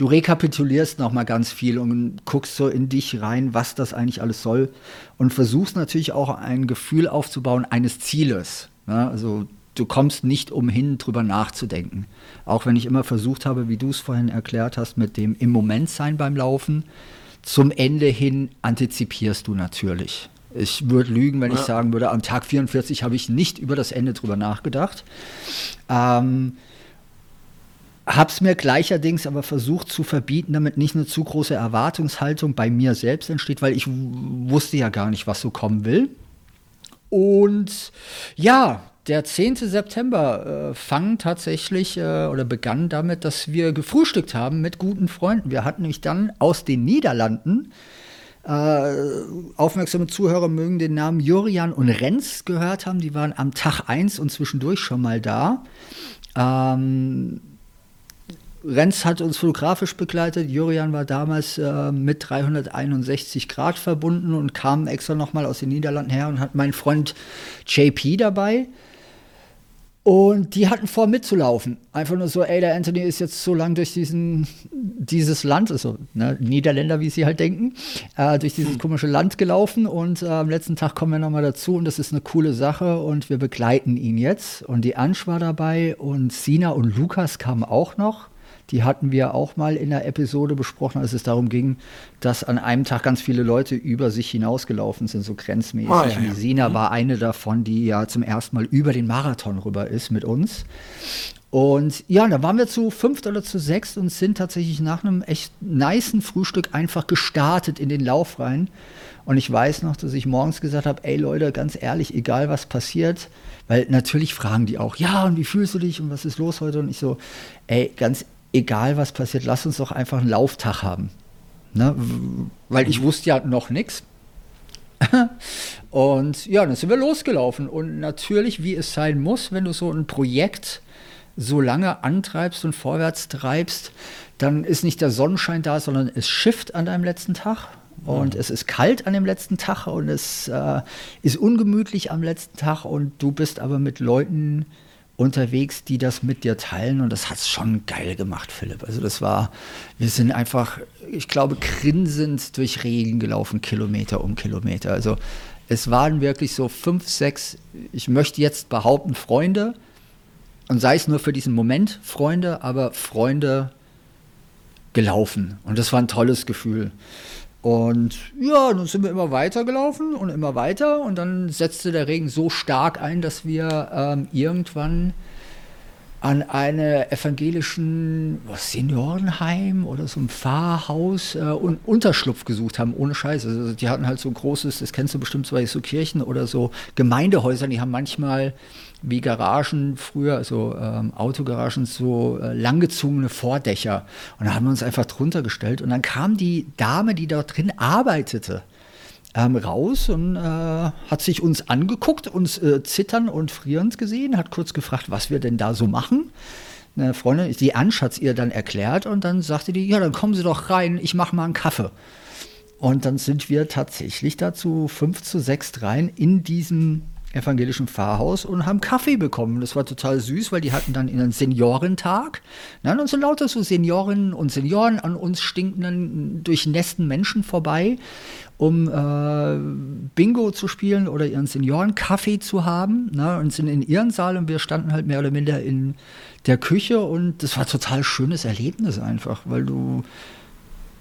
du rekapitulierst noch mal ganz viel und guckst so in dich rein, was das eigentlich alles soll und versuchst natürlich auch ein Gefühl aufzubauen eines Zieles. Ne? Also du kommst nicht umhin, drüber nachzudenken. Auch wenn ich immer versucht habe, wie du es vorhin erklärt hast, mit dem im Moment sein beim Laufen, zum Ende hin antizipierst du natürlich. Ich würde lügen, wenn ja. ich sagen würde, am Tag 44 habe ich nicht über das Ende drüber nachgedacht. Ähm, Hab's mir gleicherdings aber versucht zu verbieten, damit nicht eine zu große Erwartungshaltung bei mir selbst entsteht, weil ich wusste ja gar nicht, was so kommen will. Und ja, der 10. September äh, fang tatsächlich äh, oder begann damit, dass wir gefrühstückt haben mit guten Freunden. Wir hatten nämlich dann aus den Niederlanden äh, aufmerksame Zuhörer mögen den Namen Jurian und Renz gehört haben. Die waren am Tag 1 und zwischendurch schon mal da. Ähm, Renz hat uns fotografisch begleitet. Jurian war damals äh, mit 361 Grad verbunden und kam extra nochmal aus den Niederlanden her und hat meinen Freund JP dabei. Und die hatten vor, mitzulaufen. Einfach nur so, ey, der Anthony ist jetzt so lang durch diesen, dieses Land, also ne, Niederländer, wie sie halt denken, äh, durch dieses komische Land gelaufen. Und äh, am letzten Tag kommen wir nochmal dazu und das ist eine coole Sache und wir begleiten ihn jetzt. Und die Ansch war dabei und Sina und Lukas kamen auch noch. Die hatten wir auch mal in der Episode besprochen, als es darum ging, dass an einem Tag ganz viele Leute über sich hinausgelaufen sind, so grenzmäßig. Ah, ja, ja. Sina mhm. war eine davon, die ja zum ersten Mal über den Marathon rüber ist mit uns. Und ja, da waren wir zu fünft oder zu sechst und sind tatsächlich nach einem echt niceen Frühstück einfach gestartet in den Lauf rein. Und ich weiß noch, dass ich morgens gesagt habe, ey Leute, ganz ehrlich, egal was passiert, weil natürlich fragen die auch, ja, und wie fühlst du dich und was ist los heute? Und ich so, ey, ganz egal was passiert, lass uns doch einfach einen Lauftag haben. Ne? Weil ich wusste ja noch nichts. und ja, dann sind wir losgelaufen. Und natürlich, wie es sein muss, wenn du so ein Projekt so lange antreibst und vorwärts treibst, dann ist nicht der Sonnenschein da, sondern es schifft an deinem letzten Tag. Und mhm. es ist kalt an dem letzten Tag und es äh, ist ungemütlich am letzten Tag und du bist aber mit Leuten unterwegs, die das mit dir teilen und das hat es schon geil gemacht, Philipp. Also das war, wir sind einfach, ich glaube, grinsend durch Regen gelaufen, Kilometer um Kilometer. Also es waren wirklich so fünf, sechs, ich möchte jetzt behaupten, Freunde und sei es nur für diesen Moment Freunde, aber Freunde gelaufen und das war ein tolles Gefühl. Und ja, dann sind wir immer weiter gelaufen und immer weiter. Und dann setzte der Regen so stark ein, dass wir ähm, irgendwann an einem evangelischen was, Seniorenheim oder so ein Pfarrhaus äh, und Unterschlupf gesucht haben, ohne Scheiße. Also die hatten halt so großes, das kennst du bestimmt so, so Kirchen oder so Gemeindehäuser, die haben manchmal wie Garagen früher, also ähm, Autogaragen, so äh, langgezogene Vordächer. Und da haben wir uns einfach drunter gestellt. Und dann kam die Dame, die dort drin arbeitete, ähm, raus und äh, hat sich uns angeguckt, uns äh, zittern und frierend gesehen, hat kurz gefragt, was wir denn da so machen. Eine Freundin, die Ansch hat es ihr dann erklärt und dann sagte die, ja, dann kommen Sie doch rein, ich mache mal einen Kaffee. Und dann sind wir tatsächlich dazu 5 zu 6 rein in diesem evangelischen Pfarrhaus und haben Kaffee bekommen. Das war total süß, weil die hatten dann einen Seniorentag. Na, und so lauter so Seniorinnen und Senioren an uns stinkenden, durchnässten Menschen vorbei, um äh, Bingo zu spielen oder ihren Seniorenkaffee zu haben. Na, und sind in ihren Saal und wir standen halt mehr oder minder in der Küche und das war total schönes Erlebnis einfach, weil du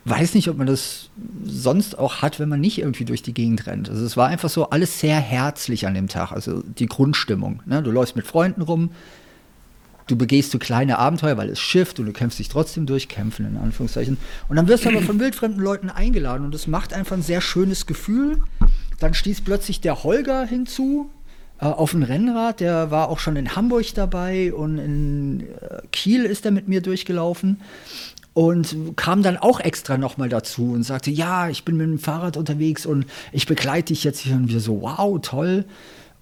weiß nicht, ob man das sonst auch hat, wenn man nicht irgendwie durch die Gegend rennt. Also es war einfach so alles sehr herzlich an dem Tag, also die Grundstimmung. Ne? Du läufst mit Freunden rum, du begehst so kleine Abenteuer, weil es schifft und du kämpfst dich trotzdem durch, kämpfen in Anführungszeichen. Und dann wirst du aber von wildfremden Leuten eingeladen und das macht einfach ein sehr schönes Gefühl. Dann stieß plötzlich der Holger hinzu, äh, auf dem Rennrad, der war auch schon in Hamburg dabei und in äh, Kiel ist er mit mir durchgelaufen und kam dann auch extra nochmal dazu und sagte, ja, ich bin mit dem Fahrrad unterwegs und ich begleite dich jetzt hier. Und wir so, wow, toll.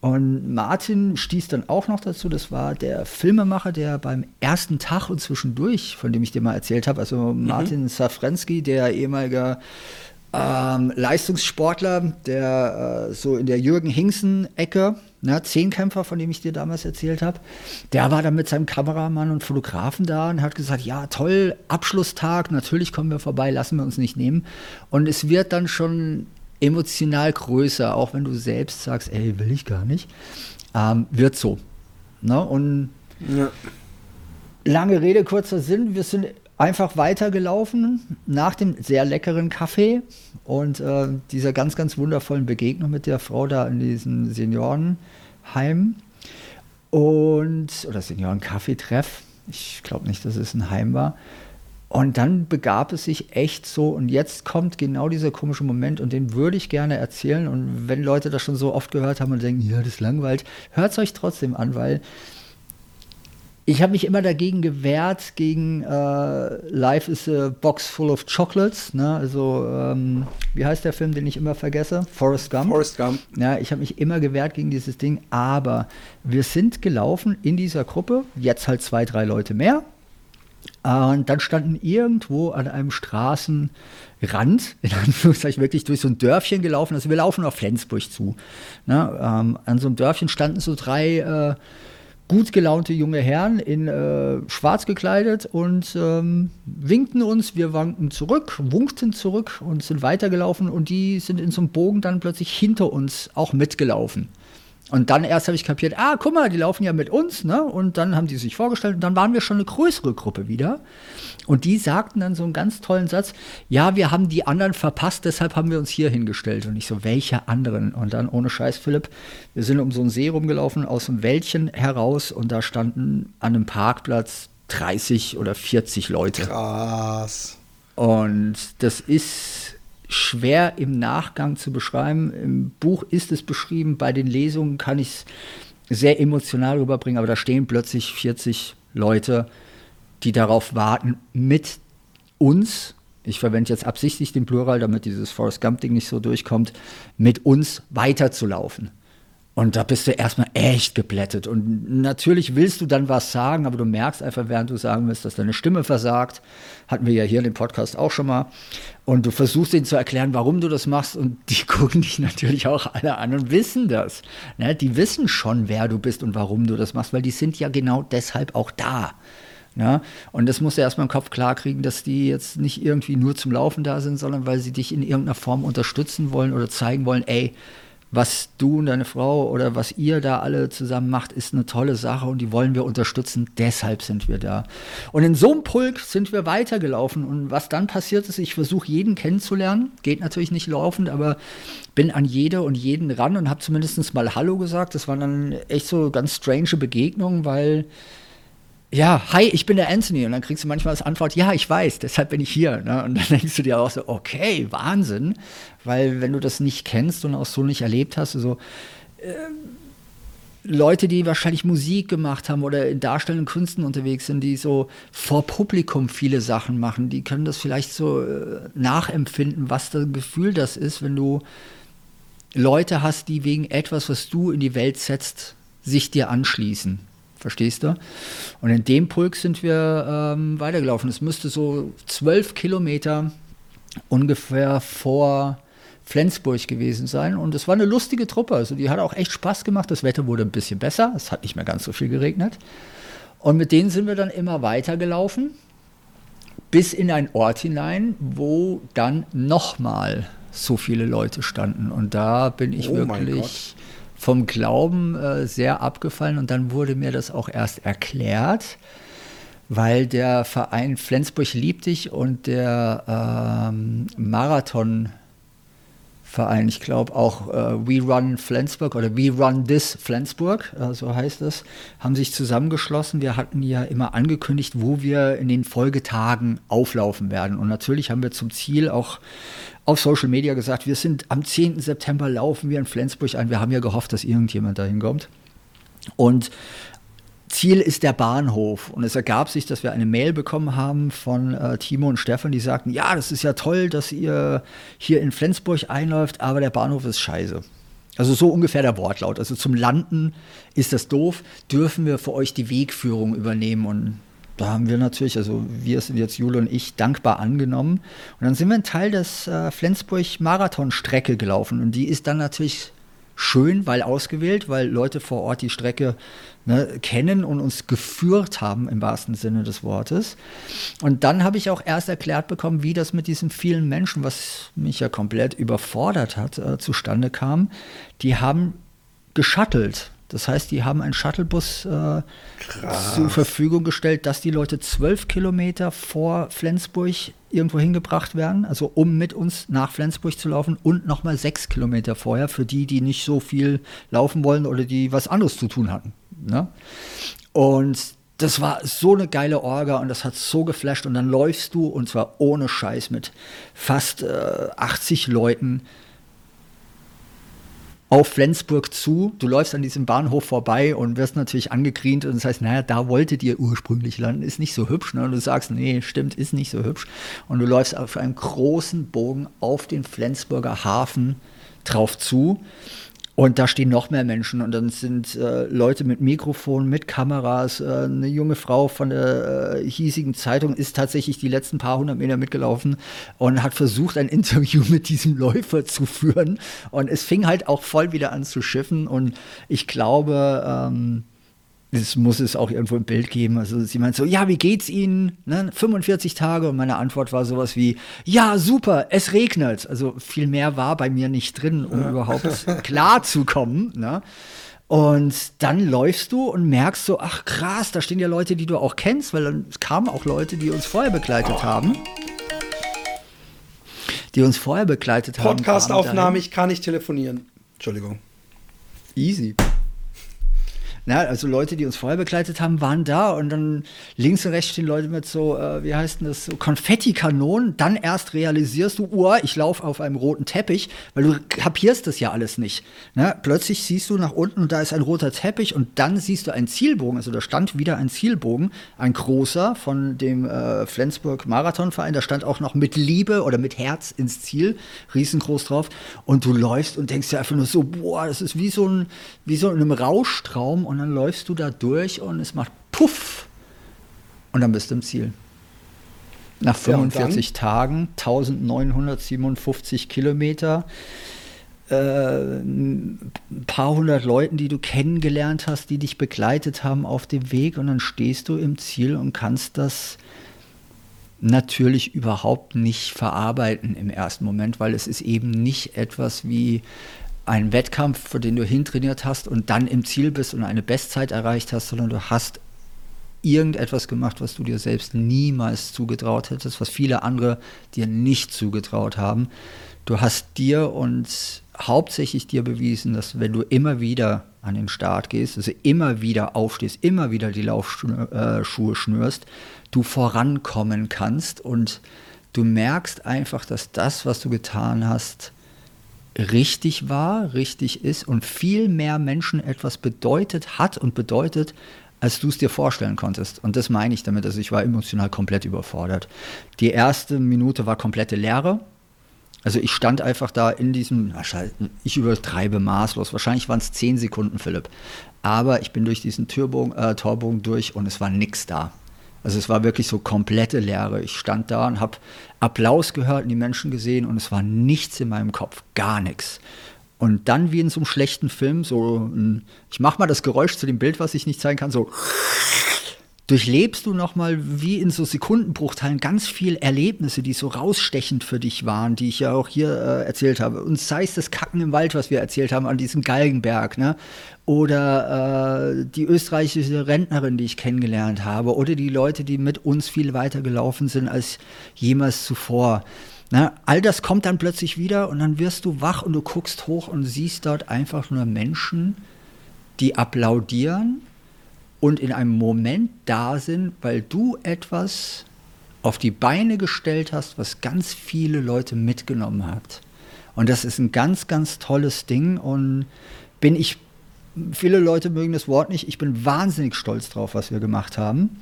Und Martin stieß dann auch noch dazu, das war der Filmemacher, der beim ersten Tag und zwischendurch, von dem ich dir mal erzählt habe, also mhm. Martin Safrensky, der ehemaliger ähm, Leistungssportler, der äh, so in der Jürgen Hingsen-Ecke, ne, Zehnkämpfer, von dem ich dir damals erzählt habe, der war dann mit seinem Kameramann und Fotografen da und hat gesagt, ja toll, Abschlusstag, natürlich kommen wir vorbei, lassen wir uns nicht nehmen. Und es wird dann schon emotional größer, auch wenn du selbst sagst, ey, will ich gar nicht, ähm, wird so. Ne? Und ja. lange Rede, kurzer Sinn, wir sind einfach weitergelaufen nach dem sehr leckeren Kaffee und äh, dieser ganz, ganz wundervollen Begegnung mit der Frau da in diesem Seniorenheim und oder Senioren-Kaffeetreff. Ich glaube nicht, dass es ein Heim war. Und dann begab es sich echt so, und jetzt kommt genau dieser komische Moment, und den würde ich gerne erzählen. Und wenn Leute das schon so oft gehört haben und denken, ja, das langweilt, hört es euch trotzdem an, weil ich habe mich immer dagegen gewehrt, gegen äh, Life is a Box Full of Chocolates. Ne? Also, ähm, wie heißt der Film, den ich immer vergesse? Forrest Gump. Forrest Gump. Ja, ich habe mich immer gewehrt gegen dieses Ding, aber wir sind gelaufen in dieser Gruppe, jetzt halt zwei, drei Leute mehr. Und dann standen irgendwo an einem Straßenrand, in Anführungszeichen wirklich durch so ein Dörfchen gelaufen. Also wir laufen auf Flensburg zu. Ne? Ähm, an so einem Dörfchen standen so drei äh, gut gelaunte junge Herren in äh, schwarz gekleidet und ähm, winkten uns. Wir wankten zurück, wunkten zurück und sind weitergelaufen und die sind in so einem Bogen dann plötzlich hinter uns auch mitgelaufen. Und dann erst habe ich kapiert, ah, guck mal, die laufen ja mit uns, ne? Und dann haben die sich vorgestellt und dann waren wir schon eine größere Gruppe wieder. Und die sagten dann so einen ganz tollen Satz, ja, wir haben die anderen verpasst, deshalb haben wir uns hier hingestellt. Und ich so, welche anderen? Und dann, ohne Scheiß, Philipp, wir sind um so einen See rumgelaufen, aus dem Wäldchen heraus und da standen an einem Parkplatz 30 oder 40 Leute. Krass. Und das ist schwer im Nachgang zu beschreiben. Im Buch ist es beschrieben, bei den Lesungen kann ich es sehr emotional rüberbringen, aber da stehen plötzlich 40 Leute, die darauf warten, mit uns, ich verwende jetzt absichtlich den Plural, damit dieses Forrest Gump-Ding nicht so durchkommt, mit uns weiterzulaufen. Und da bist du erstmal echt geblättet. Und natürlich willst du dann was sagen, aber du merkst einfach, während du sagen willst, dass deine Stimme versagt. Hatten wir ja hier in dem Podcast auch schon mal. Und du versuchst ihnen zu erklären, warum du das machst. Und die gucken dich natürlich auch alle an und wissen das. Ne? Die wissen schon, wer du bist und warum du das machst, weil die sind ja genau deshalb auch da. Ja, und das musst du erstmal im Kopf klar kriegen, dass die jetzt nicht irgendwie nur zum Laufen da sind, sondern weil sie dich in irgendeiner Form unterstützen wollen oder zeigen wollen, ey, was du und deine Frau oder was ihr da alle zusammen macht, ist eine tolle Sache und die wollen wir unterstützen. Deshalb sind wir da. Und in so einem Pulk sind wir weitergelaufen. Und was dann passiert ist, ich versuche jeden kennenzulernen. Geht natürlich nicht laufend, aber bin an jede und jeden ran und habe zumindest mal Hallo gesagt. Das waren dann echt so ganz strange Begegnungen, weil ja, hi, ich bin der Anthony. Und dann kriegst du manchmal als Antwort, ja, ich weiß, deshalb bin ich hier. Ne? Und dann denkst du dir auch so, okay, Wahnsinn. Weil wenn du das nicht kennst und auch so nicht erlebt hast, so äh, Leute, die wahrscheinlich Musik gemacht haben oder in darstellenden Künsten unterwegs sind, die so vor Publikum viele Sachen machen, die können das vielleicht so äh, nachempfinden, was das Gefühl das ist, wenn du Leute hast, die wegen etwas, was du in die Welt setzt, sich dir anschließen. Verstehst du? Und in dem Pulk sind wir ähm, weitergelaufen. Es müsste so zwölf Kilometer ungefähr vor Flensburg gewesen sein. Und es war eine lustige Truppe. Also die hat auch echt Spaß gemacht. Das Wetter wurde ein bisschen besser. Es hat nicht mehr ganz so viel geregnet. Und mit denen sind wir dann immer weitergelaufen, bis in einen Ort hinein, wo dann nochmal so viele Leute standen. Und da bin ich oh wirklich vom Glauben äh, sehr abgefallen und dann wurde mir das auch erst erklärt, weil der Verein Flensburg liebt dich und der ähm, Marathon Verein, ich glaube auch äh, We Run Flensburg oder We Run This Flensburg, äh, so heißt es, haben sich zusammengeschlossen. Wir hatten ja immer angekündigt, wo wir in den Folgetagen auflaufen werden. Und natürlich haben wir zum Ziel auch auf Social Media gesagt, wir sind am 10. September laufen wir in Flensburg ein. Wir haben ja gehofft, dass irgendjemand dahin kommt. Und Ziel ist der Bahnhof. Und es ergab sich, dass wir eine Mail bekommen haben von äh, Timo und Stefan, die sagten, ja, das ist ja toll, dass ihr hier in Flensburg einläuft, aber der Bahnhof ist scheiße. Also so ungefähr der Wortlaut. Also zum Landen ist das doof, dürfen wir für euch die Wegführung übernehmen. Und da haben wir natürlich, also wir sind jetzt Jule und ich, dankbar angenommen. Und dann sind wir einen Teil des äh, Flensburg-Marathon-Strecke gelaufen. Und die ist dann natürlich schön, weil ausgewählt, weil Leute vor Ort die Strecke ne, kennen und uns geführt haben im wahrsten Sinne des Wortes. Und dann habe ich auch erst erklärt bekommen, wie das mit diesen vielen Menschen, was mich ja komplett überfordert hat, äh, zustande kam. Die haben geschattelt. Das heißt, die haben einen Shuttlebus äh, zur Verfügung gestellt, dass die Leute zwölf Kilometer vor Flensburg irgendwo hingebracht werden, also um mit uns nach Flensburg zu laufen und nochmal sechs Kilometer vorher für die, die nicht so viel laufen wollen oder die was anderes zu tun hatten. Ne? Und das war so eine geile Orga und das hat so geflasht und dann läufst du und zwar ohne Scheiß mit fast äh, 80 Leuten auf Flensburg zu. Du läufst an diesem Bahnhof vorbei und wirst natürlich angegrient und das heißt, naja, da wolltet ihr ursprünglich landen, ist nicht so hübsch. Ne? Und du sagst, nee, stimmt, ist nicht so hübsch. Und du läufst auf einem großen Bogen auf den Flensburger Hafen drauf zu. Und da stehen noch mehr Menschen und dann sind äh, Leute mit Mikrofon, mit Kameras. Äh, eine junge Frau von der äh, hiesigen Zeitung ist tatsächlich die letzten paar hundert Meter mitgelaufen und hat versucht, ein Interview mit diesem Läufer zu führen. Und es fing halt auch voll wieder an zu schiffen. Und ich glaube, ähm, es muss es auch irgendwo im Bild geben. Also sie meint so, ja, wie geht's Ihnen? Ne? 45 Tage und meine Antwort war sowas wie, ja, super, es regnet. Also viel mehr war bei mir nicht drin, um ja. überhaupt klar zu kommen. Ne? Und dann läufst du und merkst so, ach krass, da stehen ja Leute, die du auch kennst, weil dann kamen auch Leute, die uns vorher begleitet haben. Die uns vorher begleitet haben. Podcastaufnahme, ich kann nicht telefonieren. Entschuldigung. Easy. Na, also Leute, die uns vorher begleitet haben, waren da und dann links und rechts stehen Leute mit so, äh, wie heißt denn das, so Konfettikanonen. Dann erst realisierst du, oh, ich laufe auf einem roten Teppich, weil du kapierst das ja alles nicht. Na, plötzlich siehst du nach unten und da ist ein roter Teppich und dann siehst du einen Zielbogen. Also da stand wieder ein Zielbogen, ein großer von dem äh, Flensburg Marathonverein. Da stand auch noch mit Liebe oder mit Herz ins Ziel, riesengroß drauf. Und du läufst und denkst dir einfach nur so, boah, das ist wie so ein, wie so in einem Rauschtraum und und dann läufst du da durch und es macht Puff. Und dann bist du im Ziel. Nach 45 ja, Tagen, 1957 Kilometer, äh, ein paar hundert Leuten, die du kennengelernt hast, die dich begleitet haben auf dem Weg. Und dann stehst du im Ziel und kannst das natürlich überhaupt nicht verarbeiten im ersten Moment, weil es ist eben nicht etwas wie einen Wettkampf, für den du hintrainiert hast und dann im Ziel bist und eine Bestzeit erreicht hast, sondern du hast irgendetwas gemacht, was du dir selbst niemals zugetraut hättest, was viele andere dir nicht zugetraut haben. Du hast dir und hauptsächlich dir bewiesen, dass wenn du immer wieder an den Start gehst, also immer wieder aufstehst, immer wieder die Laufschuhe äh, schnürst, du vorankommen kannst und du merkst einfach, dass das, was du getan hast, richtig war, richtig ist und viel mehr Menschen etwas bedeutet hat und bedeutet, als du es dir vorstellen konntest. Und das meine ich damit. Also ich war emotional komplett überfordert. Die erste Minute war komplette Leere. Also ich stand einfach da in diesem, ich übertreibe maßlos, wahrscheinlich waren es zehn Sekunden, Philipp. Aber ich bin durch diesen Türbogen, äh, Torbogen durch und es war nichts da. Also es war wirklich so komplette Leere. Ich stand da und habe Applaus gehört und die Menschen gesehen und es war nichts in meinem Kopf, gar nichts. Und dann wie in so einem schlechten Film, so ich mache mal das Geräusch zu dem Bild, was ich nicht zeigen kann, so durchlebst du nochmal wie in so Sekundenbruchteilen ganz viel Erlebnisse, die so rausstechend für dich waren, die ich ja auch hier äh, erzählt habe. Und sei es das Kacken im Wald, was wir erzählt haben an diesem Galgenberg, ne? Oder äh, die österreichische Rentnerin, die ich kennengelernt habe, oder die Leute, die mit uns viel weiter gelaufen sind als jemals zuvor. Na, all das kommt dann plötzlich wieder und dann wirst du wach und du guckst hoch und siehst dort einfach nur Menschen, die applaudieren und in einem Moment da sind, weil du etwas auf die Beine gestellt hast, was ganz viele Leute mitgenommen hat. Und das ist ein ganz, ganz tolles Ding und bin ich, viele Leute mögen das Wort nicht, ich bin wahnsinnig stolz drauf, was wir gemacht haben.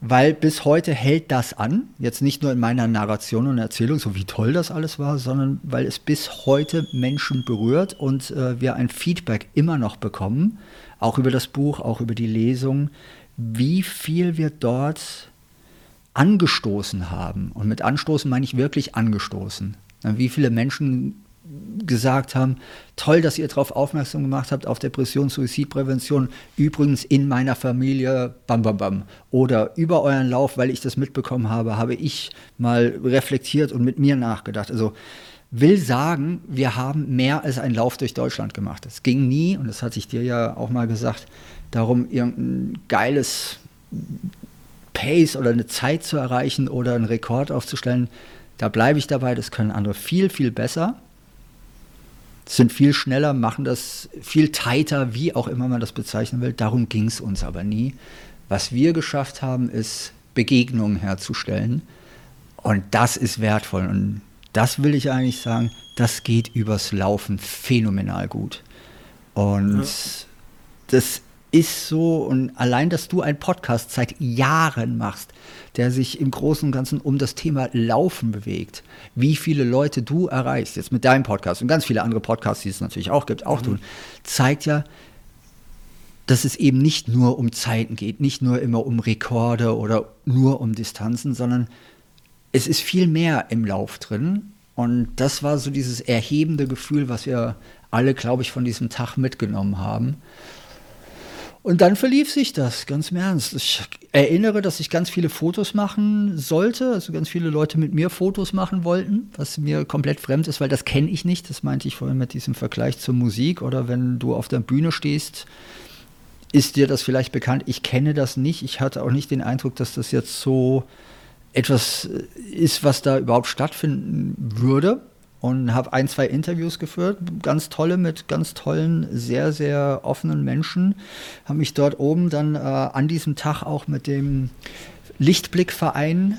Weil bis heute hält das an, jetzt nicht nur in meiner Narration und Erzählung, so wie toll das alles war, sondern weil es bis heute Menschen berührt und äh, wir ein Feedback immer noch bekommen auch über das Buch, auch über die Lesung, wie viel wir dort angestoßen haben. Und mit anstoßen meine ich wirklich angestoßen. Wie viele Menschen gesagt haben, toll, dass ihr darauf aufmerksam gemacht habt, auf Depression, Suizidprävention, übrigens in meiner Familie, bam, bam, bam. Oder über euren Lauf, weil ich das mitbekommen habe, habe ich mal reflektiert und mit mir nachgedacht. Also will sagen, wir haben mehr als einen Lauf durch Deutschland gemacht. Es ging nie, und das hatte ich dir ja auch mal gesagt, darum, irgendein geiles Pace oder eine Zeit zu erreichen oder einen Rekord aufzustellen. Da bleibe ich dabei, das können andere viel, viel besser. Sind viel schneller, machen das viel tighter, wie auch immer man das bezeichnen will. Darum ging es uns aber nie. Was wir geschafft haben, ist Begegnungen herzustellen. Und das ist wertvoll. Und das will ich eigentlich sagen, das geht übers Laufen phänomenal gut. Und ja. das ist so, und allein, dass du einen Podcast seit Jahren machst, der sich im Großen und Ganzen um das Thema Laufen bewegt, wie viele Leute du erreichst, jetzt mit deinem Podcast und ganz viele andere Podcasts, die es natürlich auch gibt, auch mhm. tun, zeigt ja, dass es eben nicht nur um Zeiten geht, nicht nur immer um Rekorde oder nur um Distanzen, sondern es ist viel mehr im Lauf drin. Und das war so dieses erhebende Gefühl, was wir alle, glaube ich, von diesem Tag mitgenommen haben. Und dann verlief sich das, ganz im Ernst. Ich erinnere, dass ich ganz viele Fotos machen sollte, also ganz viele Leute mit mir Fotos machen wollten, was mir komplett fremd ist, weil das kenne ich nicht. Das meinte ich vorhin mit diesem Vergleich zur Musik oder wenn du auf der Bühne stehst, ist dir das vielleicht bekannt? Ich kenne das nicht. Ich hatte auch nicht den Eindruck, dass das jetzt so etwas ist, was da überhaupt stattfinden würde und habe ein, zwei Interviews geführt, ganz tolle mit ganz tollen, sehr, sehr offenen Menschen. Habe mich dort oben dann äh, an diesem Tag auch mit dem Lichtblickverein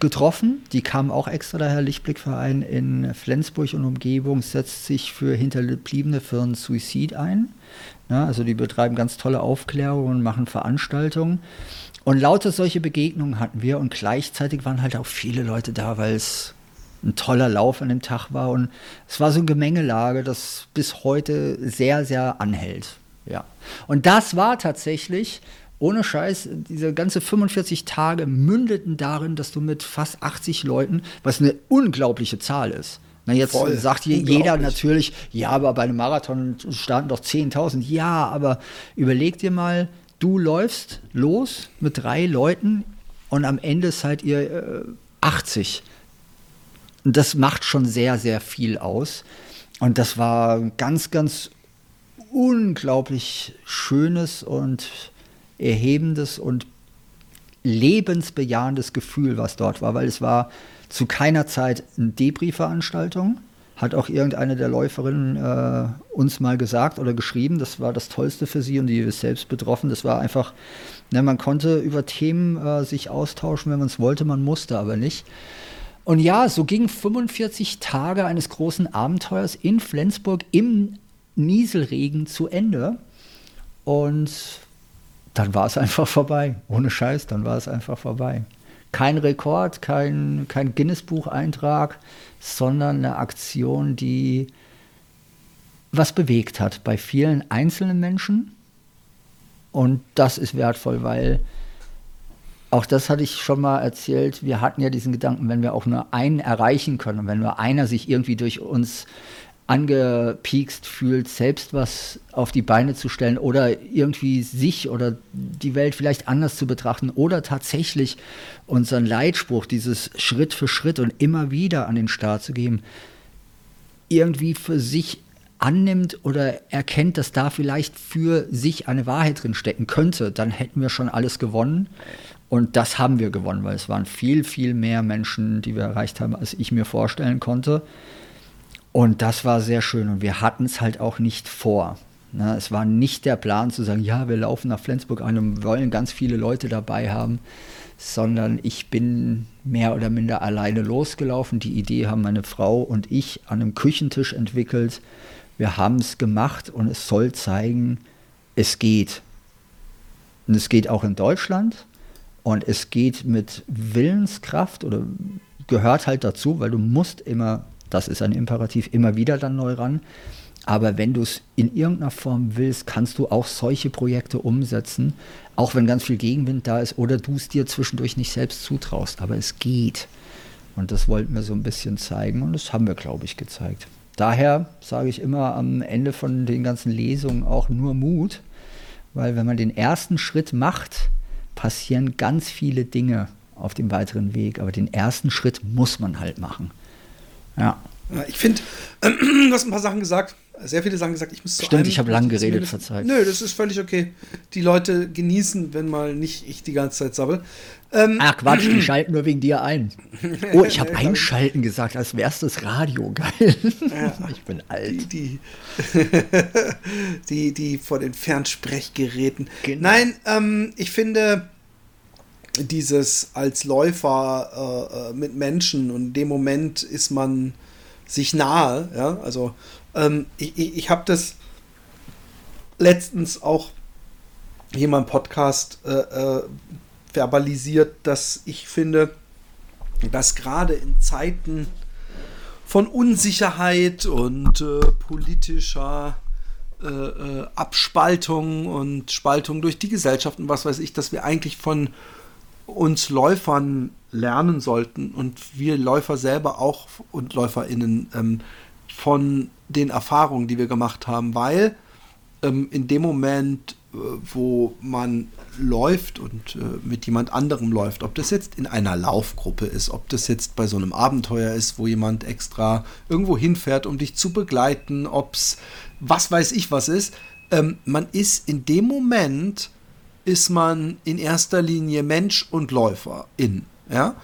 getroffen. Die kamen auch extra daher. Lichtblickverein in Flensburg und Umgebung setzt sich für Hinterbliebene für einen Suizid ein. Ja, also die betreiben ganz tolle Aufklärung und machen Veranstaltungen. Und lauter solche Begegnungen hatten wir und gleichzeitig waren halt auch viele Leute da, weil es ein toller Lauf an dem Tag war. Und es war so eine Gemengelage, das bis heute sehr, sehr anhält. Ja. Und das war tatsächlich, ohne Scheiß, diese ganze 45 Tage mündeten darin, dass du mit fast 80 Leuten, was eine unglaubliche Zahl ist, na, jetzt Voll, sagt jeder natürlich, ja, aber bei einem Marathon starten doch 10.000. Ja, aber überleg dir mal, du läufst los mit drei Leuten und am Ende seid ihr äh, 80. Und das macht schon sehr, sehr viel aus. Und das war ein ganz, ganz unglaublich schönes und erhebendes und lebensbejahendes Gefühl, was dort war, weil es war zu keiner Zeit eine Debris-Veranstaltung. Hat auch irgendeine der Läuferinnen äh, uns mal gesagt oder geschrieben, das war das Tollste für sie und die ist selbst betroffen. Das war einfach, ne, man konnte über Themen äh, sich austauschen, wenn man es wollte, man musste aber nicht. Und ja, so gingen 45 Tage eines großen Abenteuers in Flensburg im Nieselregen zu Ende. Und dann war es einfach vorbei. Ohne Scheiß, dann war es einfach vorbei. Kein Rekord, kein, kein Guinness-Buch-Eintrag, sondern eine Aktion, die was bewegt hat bei vielen einzelnen Menschen. Und das ist wertvoll, weil auch das hatte ich schon mal erzählt. Wir hatten ja diesen Gedanken, wenn wir auch nur einen erreichen können, wenn nur einer sich irgendwie durch uns angepiekst fühlt, selbst was auf die Beine zu stellen oder irgendwie sich oder die Welt vielleicht anders zu betrachten oder tatsächlich unseren Leitspruch, dieses Schritt für Schritt und immer wieder an den Start zu geben, irgendwie für sich annimmt oder erkennt, dass da vielleicht für sich eine Wahrheit drin stecken könnte, dann hätten wir schon alles gewonnen. Und das haben wir gewonnen, weil es waren viel, viel mehr Menschen, die wir erreicht haben, als ich mir vorstellen konnte. Und das war sehr schön. Und wir hatten es halt auch nicht vor. Ne? Es war nicht der Plan zu sagen, ja, wir laufen nach Flensburg ein und wollen ganz viele Leute dabei haben, sondern ich bin mehr oder minder alleine losgelaufen. Die Idee haben meine Frau und ich an einem Küchentisch entwickelt. Wir haben es gemacht und es soll zeigen, es geht. Und es geht auch in Deutschland. Und es geht mit Willenskraft oder gehört halt dazu, weil du musst immer, das ist ein Imperativ, immer wieder dann neu ran. Aber wenn du es in irgendeiner Form willst, kannst du auch solche Projekte umsetzen, auch wenn ganz viel Gegenwind da ist oder du es dir zwischendurch nicht selbst zutraust. Aber es geht. Und das wollten wir so ein bisschen zeigen und das haben wir, glaube ich, gezeigt. Daher sage ich immer am Ende von den ganzen Lesungen auch nur Mut, weil wenn man den ersten Schritt macht, passieren ganz viele Dinge auf dem weiteren Weg, aber den ersten Schritt muss man halt machen. Ja. ich finde, äh, du hast ein paar Sachen gesagt, sehr viele Sachen gesagt. Ich muss Stimmt, einem, ich habe lang geredet, verzeiht. Nö, das ist völlig okay. Die Leute genießen, wenn mal nicht ich die ganze Zeit sabbel. Ähm, Ach Quatsch, die schalten nur wegen dir ein. Oh, ich habe einschalten gesagt, als wär's das Radio. Geil. Ja, ich bin alt. Die, die, die, die vor den Fernsprechgeräten. Genau. Nein, ähm, ich finde dieses als Läufer äh, äh, mit Menschen und in dem Moment ist man sich nahe. Ja, also ähm, ich, ich, habe das letztens auch hier mal im Podcast äh, äh, verbalisiert, dass ich finde, dass gerade in Zeiten von Unsicherheit und äh, politischer äh, Abspaltung und Spaltung durch die Gesellschaft und was weiß ich, dass wir eigentlich von uns Läufern lernen sollten und wir Läufer selber auch und LäuferInnen ähm, von den Erfahrungen, die wir gemacht haben, weil ähm, in dem Moment, äh, wo man läuft und äh, mit jemand anderem läuft, ob das jetzt in einer Laufgruppe ist, ob das jetzt bei so einem Abenteuer ist, wo jemand extra irgendwo hinfährt, um dich zu begleiten, ob es was weiß ich was ist, ähm, man ist in dem Moment, ist man in erster Linie Mensch und Läufer in, ja,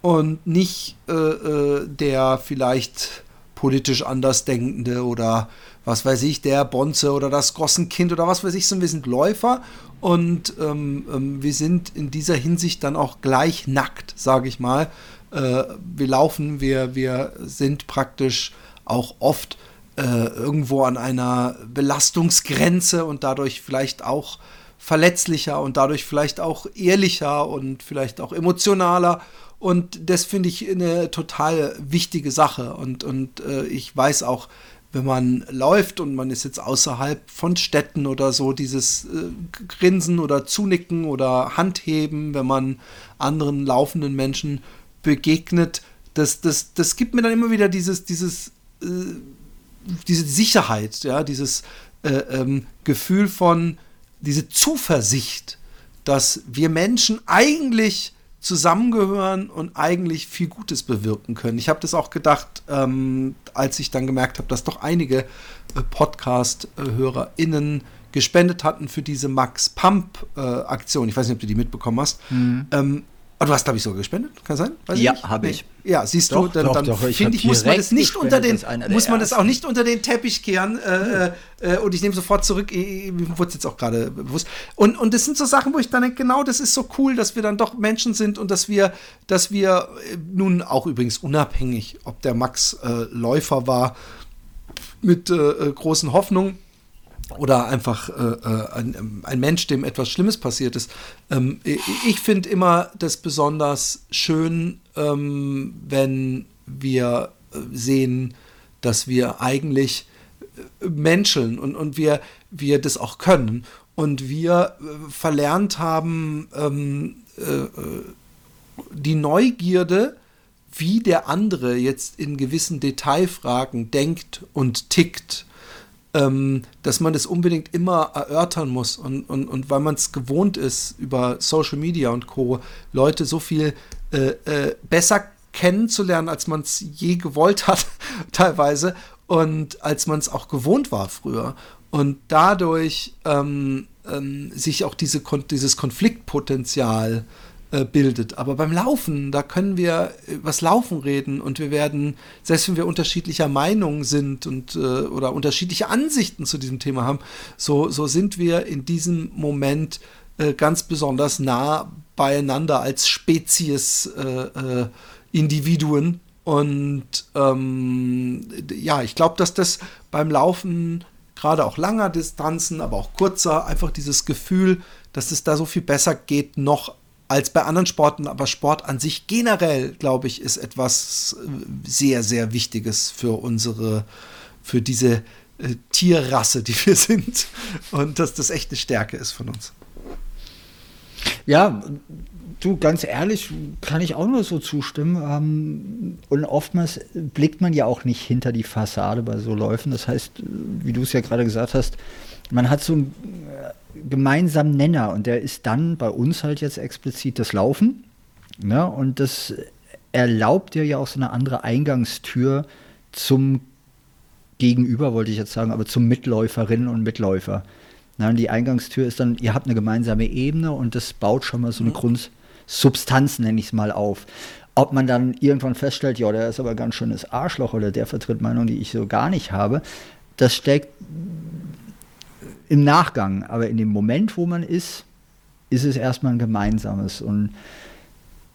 und nicht äh, äh, der vielleicht politisch Andersdenkende oder was weiß ich, der Bonze oder das Gossenkind oder was weiß ich, sondern wir sind Läufer und ähm, ähm, wir sind in dieser Hinsicht dann auch gleich nackt, sage ich mal. Äh, wir laufen, wir, wir sind praktisch auch oft äh, irgendwo an einer Belastungsgrenze und dadurch vielleicht auch verletzlicher und dadurch vielleicht auch ehrlicher und vielleicht auch emotionaler. Und das finde ich eine total wichtige Sache. Und, und äh, ich weiß auch, wenn man läuft und man ist jetzt außerhalb von Städten oder so, dieses äh, Grinsen oder Zunicken oder Handheben, wenn man anderen laufenden Menschen begegnet, das, das, das gibt mir dann immer wieder dieses, dieses, äh, diese Sicherheit, ja, dieses äh, ähm, Gefühl von, diese Zuversicht, dass wir Menschen eigentlich zusammengehören und eigentlich viel Gutes bewirken können. Ich habe das auch gedacht, ähm, als ich dann gemerkt habe, dass doch einige äh, Podcast-HörerInnen gespendet hatten für diese Max Pump-Aktion. Äh, ich weiß nicht, ob du die mitbekommen hast. Mhm. Ähm, aber du hast, glaube ich, sogar gespendet, kann sein? Weiß ja, habe ich. Ja, siehst doch, du, dann, dann finde ich, muss man das nicht unter den, muss man das auch nicht unter den Teppich kehren. Äh, äh, äh und ich nehme sofort zurück, mir wurde es jetzt auch gerade bewusst. Und, und das sind so Sachen, wo ich dann denke, genau, das ist so cool, dass wir dann doch Menschen sind und dass wir, dass wir äh, nun auch übrigens unabhängig, ob der Max äh, Läufer war, mit äh, großen Hoffnungen oder einfach äh, äh, ein, ein, Mensch, dem etwas Schlimmes passiert ist. Ähm, ich finde immer das besonders schön, ähm, wenn wir äh, sehen, dass wir eigentlich äh, menscheln und, und wir, wir das auch können. Und wir verlernt haben, ähm, äh, die Neugierde, wie der andere jetzt in gewissen Detailfragen denkt und tickt ähm, dass man das unbedingt immer erörtern muss. Und, und, und weil man es gewohnt ist, über Social Media und Co. Leute so viel äh, äh, besser kennenzulernen, als man es je gewollt hat, teilweise, und als man es auch gewohnt war früher. Und dadurch ähm, ähm, sich auch diese, dieses Konfliktpotenzial äh, bildet. Aber beim Laufen, da können wir übers Laufen reden und wir werden, selbst wenn wir unterschiedlicher Meinung sind und äh, oder unterschiedliche Ansichten zu diesem Thema haben, so, so sind wir in diesem Moment äh, ganz besonders nah beieinander als Spezies äh, äh, Individuen. Und ähm, ja, ich glaube, dass das beim Laufen gerade auch langer Distanzen, aber auch kurzer, einfach dieses Gefühl, dass es da so viel besser geht, noch als bei anderen Sporten, aber Sport an sich generell, glaube ich, ist etwas äh, sehr, sehr Wichtiges für unsere, für diese äh, Tierrasse, die wir sind. Und dass das echt eine Stärke ist von uns. Ja, du, ganz ehrlich, kann ich auch nur so zustimmen. Ähm, und oftmals blickt man ja auch nicht hinter die Fassade bei so Läufen. Das heißt, wie du es ja gerade gesagt hast, man hat so ein gemeinsamen Nenner und der ist dann bei uns halt jetzt explizit das Laufen. Ne? Und das erlaubt dir ja auch so eine andere Eingangstür zum Gegenüber, wollte ich jetzt sagen, aber zum Mitläuferinnen und Mitläufer. Na, die Eingangstür ist dann, ihr habt eine gemeinsame Ebene und das baut schon mal so eine mhm. Grundsubstanz, nenne ich es mal, auf. Ob man dann irgendwann feststellt, ja, der ist aber ganz schönes Arschloch oder der vertritt Meinungen, die ich so gar nicht habe, das steckt im Nachgang, aber in dem Moment, wo man ist, ist es erstmal ein gemeinsames. Und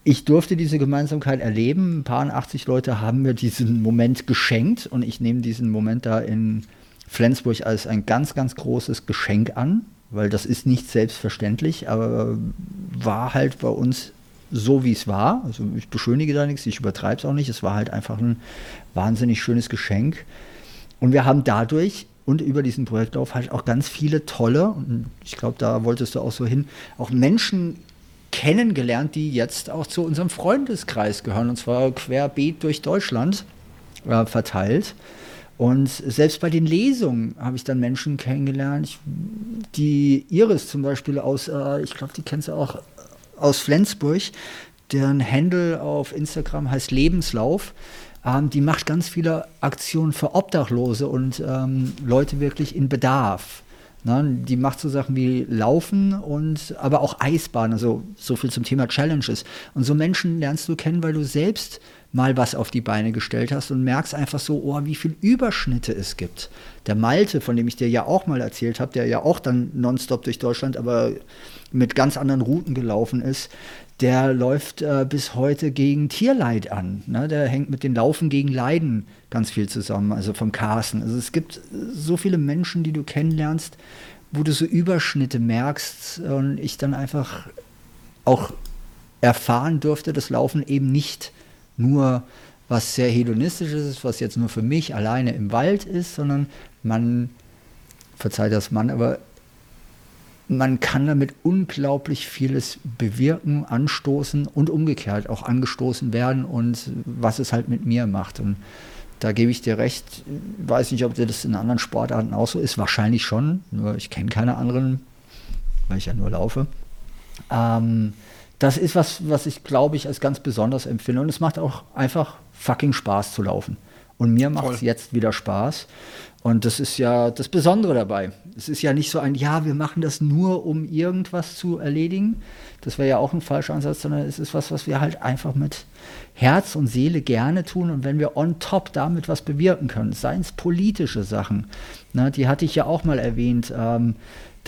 ich durfte diese Gemeinsamkeit erleben. Ein paar 80 Leute haben mir diesen Moment geschenkt und ich nehme diesen Moment da in Flensburg als ein ganz, ganz großes Geschenk an. weil das ist nicht selbstverständlich, aber war halt bei uns so, wie es war. Also ich beschönige da nichts, ich übertreibe es auch nicht. Es war halt einfach ein wahnsinnig schönes Geschenk. Und wir haben dadurch und über diesen Projektlauf halt auch ganz viele tolle, und ich glaube, da wolltest du auch so hin, auch Menschen kennengelernt, die jetzt auch zu unserem Freundeskreis gehören, und zwar querbeet durch Deutschland äh, verteilt. Und selbst bei den Lesungen habe ich dann Menschen kennengelernt, ich, die Iris zum Beispiel aus, äh, ich glaube, die kennst du auch aus Flensburg, deren Handle auf Instagram heißt Lebenslauf. Ähm, die macht ganz viele Aktionen für Obdachlose und ähm, Leute wirklich in Bedarf. Ne? Die macht so Sachen wie Laufen und aber auch Eisbahn, also so viel zum Thema Challenges. Und so Menschen lernst du kennen, weil du selbst mal was auf die Beine gestellt hast und merkst einfach so, oh, wie viele Überschnitte es gibt. Der Malte, von dem ich dir ja auch mal erzählt habe, der ja auch dann nonstop durch Deutschland, aber mit ganz anderen Routen gelaufen ist, der läuft äh, bis heute gegen Tierleid an. Ne? Der hängt mit den Laufen gegen Leiden ganz viel zusammen, also vom Carsten. Also es gibt so viele Menschen, die du kennenlernst, wo du so Überschnitte merkst und ich dann einfach auch erfahren durfte, dass Laufen eben nicht nur was sehr hedonistisches ist, was jetzt nur für mich alleine im Wald ist, sondern man, verzeiht das Mann, aber man kann damit unglaublich vieles bewirken, anstoßen und umgekehrt auch angestoßen werden und was es halt mit mir macht. Und da gebe ich dir recht. Weiß nicht, ob das in anderen Sportarten auch so ist. Wahrscheinlich schon. Nur ich kenne keine anderen, weil ich ja nur laufe. Ähm, das ist was, was ich glaube ich als ganz besonders empfinde. Und es macht auch einfach fucking Spaß zu laufen. Und mir macht es jetzt wieder Spaß. Und das ist ja das Besondere dabei. Es ist ja nicht so ein, ja, wir machen das nur, um irgendwas zu erledigen. Das wäre ja auch ein falscher Ansatz, sondern es ist was, was wir halt einfach mit Herz und Seele gerne tun. Und wenn wir on top damit was bewirken können, seien es politische Sachen, ne, die hatte ich ja auch mal erwähnt. Ähm,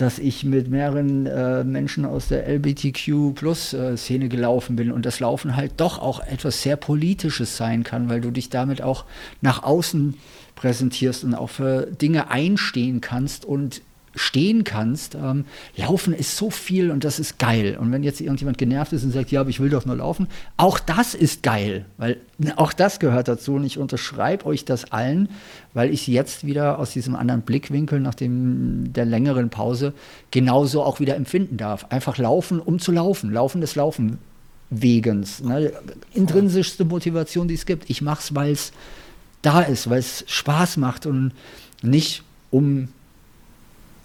dass ich mit mehreren äh, Menschen aus der LBTQ-Plus-Szene äh, gelaufen bin und das Laufen halt doch auch etwas sehr Politisches sein kann, weil du dich damit auch nach außen präsentierst und auch für Dinge einstehen kannst und stehen kannst. Ähm, laufen ist so viel und das ist geil. Und wenn jetzt irgendjemand genervt ist und sagt, ja, aber ich will doch nur laufen, auch das ist geil, weil auch das gehört dazu. Und ich unterschreibe euch das allen, weil ich jetzt wieder aus diesem anderen Blickwinkel nach dem, der längeren Pause genauso auch wieder empfinden darf. Einfach laufen, um zu laufen. Laufen des Laufen Wegens. Ne? Intrinsischste Motivation, die es gibt. Ich mache es, weil es da ist, weil es Spaß macht und nicht um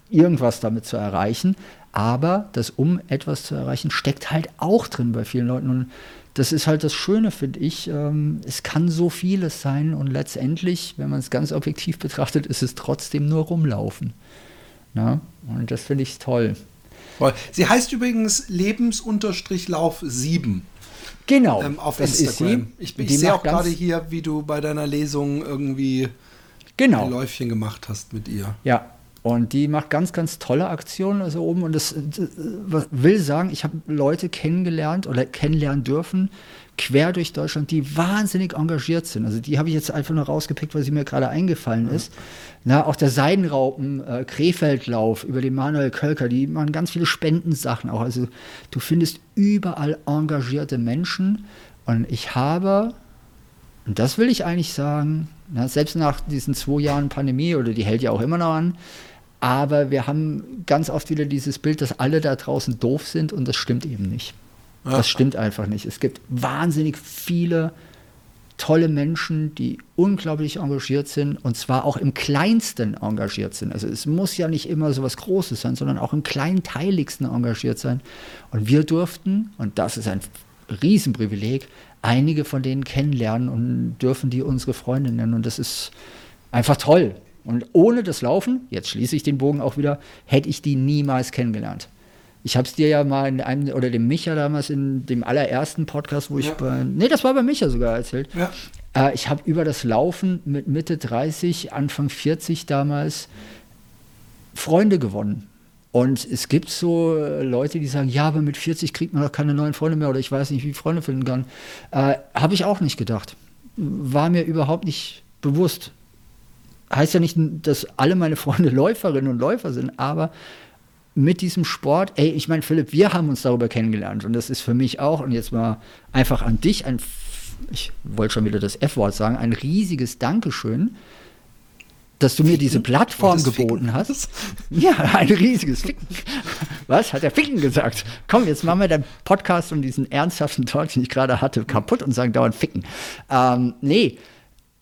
irgendwas damit zu erreichen. Aber das um etwas zu erreichen steckt halt auch drin bei vielen Leuten. Und das ist halt das Schöne, finde ich. Ähm, es kann so vieles sein und letztendlich, wenn man es ganz objektiv betrachtet, ist es trotzdem nur rumlaufen. Na? Und das finde ich toll. Sie heißt übrigens Lebensunterstrich-Lauf 7. Genau. Ähm, auf Instagram. Ich, ich sehe auch gerade hier, wie du bei deiner Lesung irgendwie genau. ein Läufchen gemacht hast mit ihr. Ja, und die macht ganz, ganz tolle Aktionen also oben. Und das, das will sagen, ich habe Leute kennengelernt oder kennenlernen dürfen, quer durch Deutschland, die wahnsinnig engagiert sind. Also die habe ich jetzt einfach nur rausgepickt, weil sie mir gerade eingefallen ist. Na, auch der Seidenraupen, äh, Krefeldlauf über den Manuel Kölker, die machen ganz viele Spendensachen auch. Also du findest überall engagierte Menschen. Und ich habe, und das will ich eigentlich sagen, na, selbst nach diesen zwei Jahren Pandemie, oder die hält ja auch immer noch an, aber wir haben ganz oft wieder dieses Bild, dass alle da draußen doof sind und das stimmt eben nicht. Ja. Das stimmt einfach nicht. Es gibt wahnsinnig viele tolle Menschen, die unglaublich engagiert sind und zwar auch im Kleinsten engagiert sind. Also es muss ja nicht immer so was Großes sein, sondern auch im Kleinteiligsten engagiert sein. Und wir durften, und das ist ein Riesenprivileg, einige von denen kennenlernen und dürfen die unsere Freunde nennen. Und das ist einfach toll. Und ohne das Laufen, jetzt schließe ich den Bogen auch wieder, hätte ich die niemals kennengelernt. Ich habe es dir ja mal in einem, oder dem Micha damals in dem allerersten Podcast, wo ich ja. bei, nee, das war bei Micha sogar erzählt. Ja. Äh, ich habe über das Laufen mit Mitte 30, Anfang 40 damals Freunde gewonnen. Und es gibt so Leute, die sagen, ja, aber mit 40 kriegt man doch keine neuen Freunde mehr oder ich weiß nicht, wie ich Freunde finden kann. Äh, habe ich auch nicht gedacht. War mir überhaupt nicht bewusst heißt ja nicht, dass alle meine Freunde Läuferinnen und Läufer sind, aber mit diesem Sport, ey, ich meine, Philipp, wir haben uns darüber kennengelernt und das ist für mich auch, und jetzt mal einfach an dich, ein, ich wollte schon wieder das F-Wort sagen, ein riesiges Dankeschön, dass du mir diese Plattform geboten Ficken? hast. Ja, ein riesiges Ficken. Was? Hat der Ficken gesagt? Komm, jetzt machen wir den Podcast und diesen ernsthaften Talk, den ich gerade hatte, kaputt und sagen dauernd Ficken. Ähm, nee,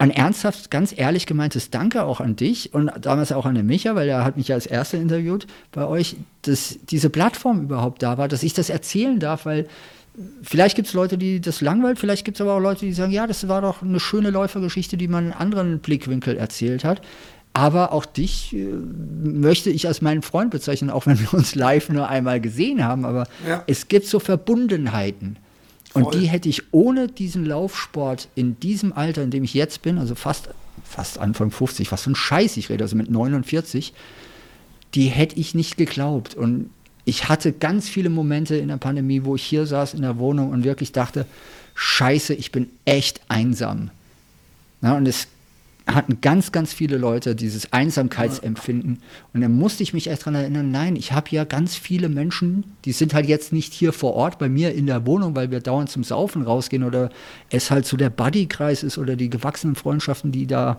ein ernsthaft, ganz ehrlich gemeintes Danke auch an dich und damals auch an den Micha, weil er hat mich ja als Erster interviewt bei euch, dass diese Plattform überhaupt da war, dass ich das erzählen darf, weil vielleicht gibt es Leute, die das langweilt, vielleicht gibt es aber auch Leute, die sagen, ja, das war doch eine schöne Läufergeschichte, die man in anderen Blickwinkel erzählt hat. Aber auch dich äh, möchte ich als meinen Freund bezeichnen, auch wenn wir uns live nur einmal gesehen haben. Aber ja. es gibt so Verbundenheiten. Und die hätte ich ohne diesen Laufsport in diesem Alter, in dem ich jetzt bin, also fast, fast Anfang 50, was für ein Scheiß ich rede, also mit 49, die hätte ich nicht geglaubt. Und ich hatte ganz viele Momente in der Pandemie, wo ich hier saß in der Wohnung und wirklich dachte, Scheiße, ich bin echt einsam. Ja, und es hatten ganz, ganz viele Leute dieses Einsamkeitsempfinden. Und dann musste ich mich erst daran erinnern, nein, ich habe ja ganz viele Menschen, die sind halt jetzt nicht hier vor Ort bei mir in der Wohnung, weil wir dauernd zum Saufen rausgehen oder es halt so der Buddykreis ist oder die gewachsenen Freundschaften, die da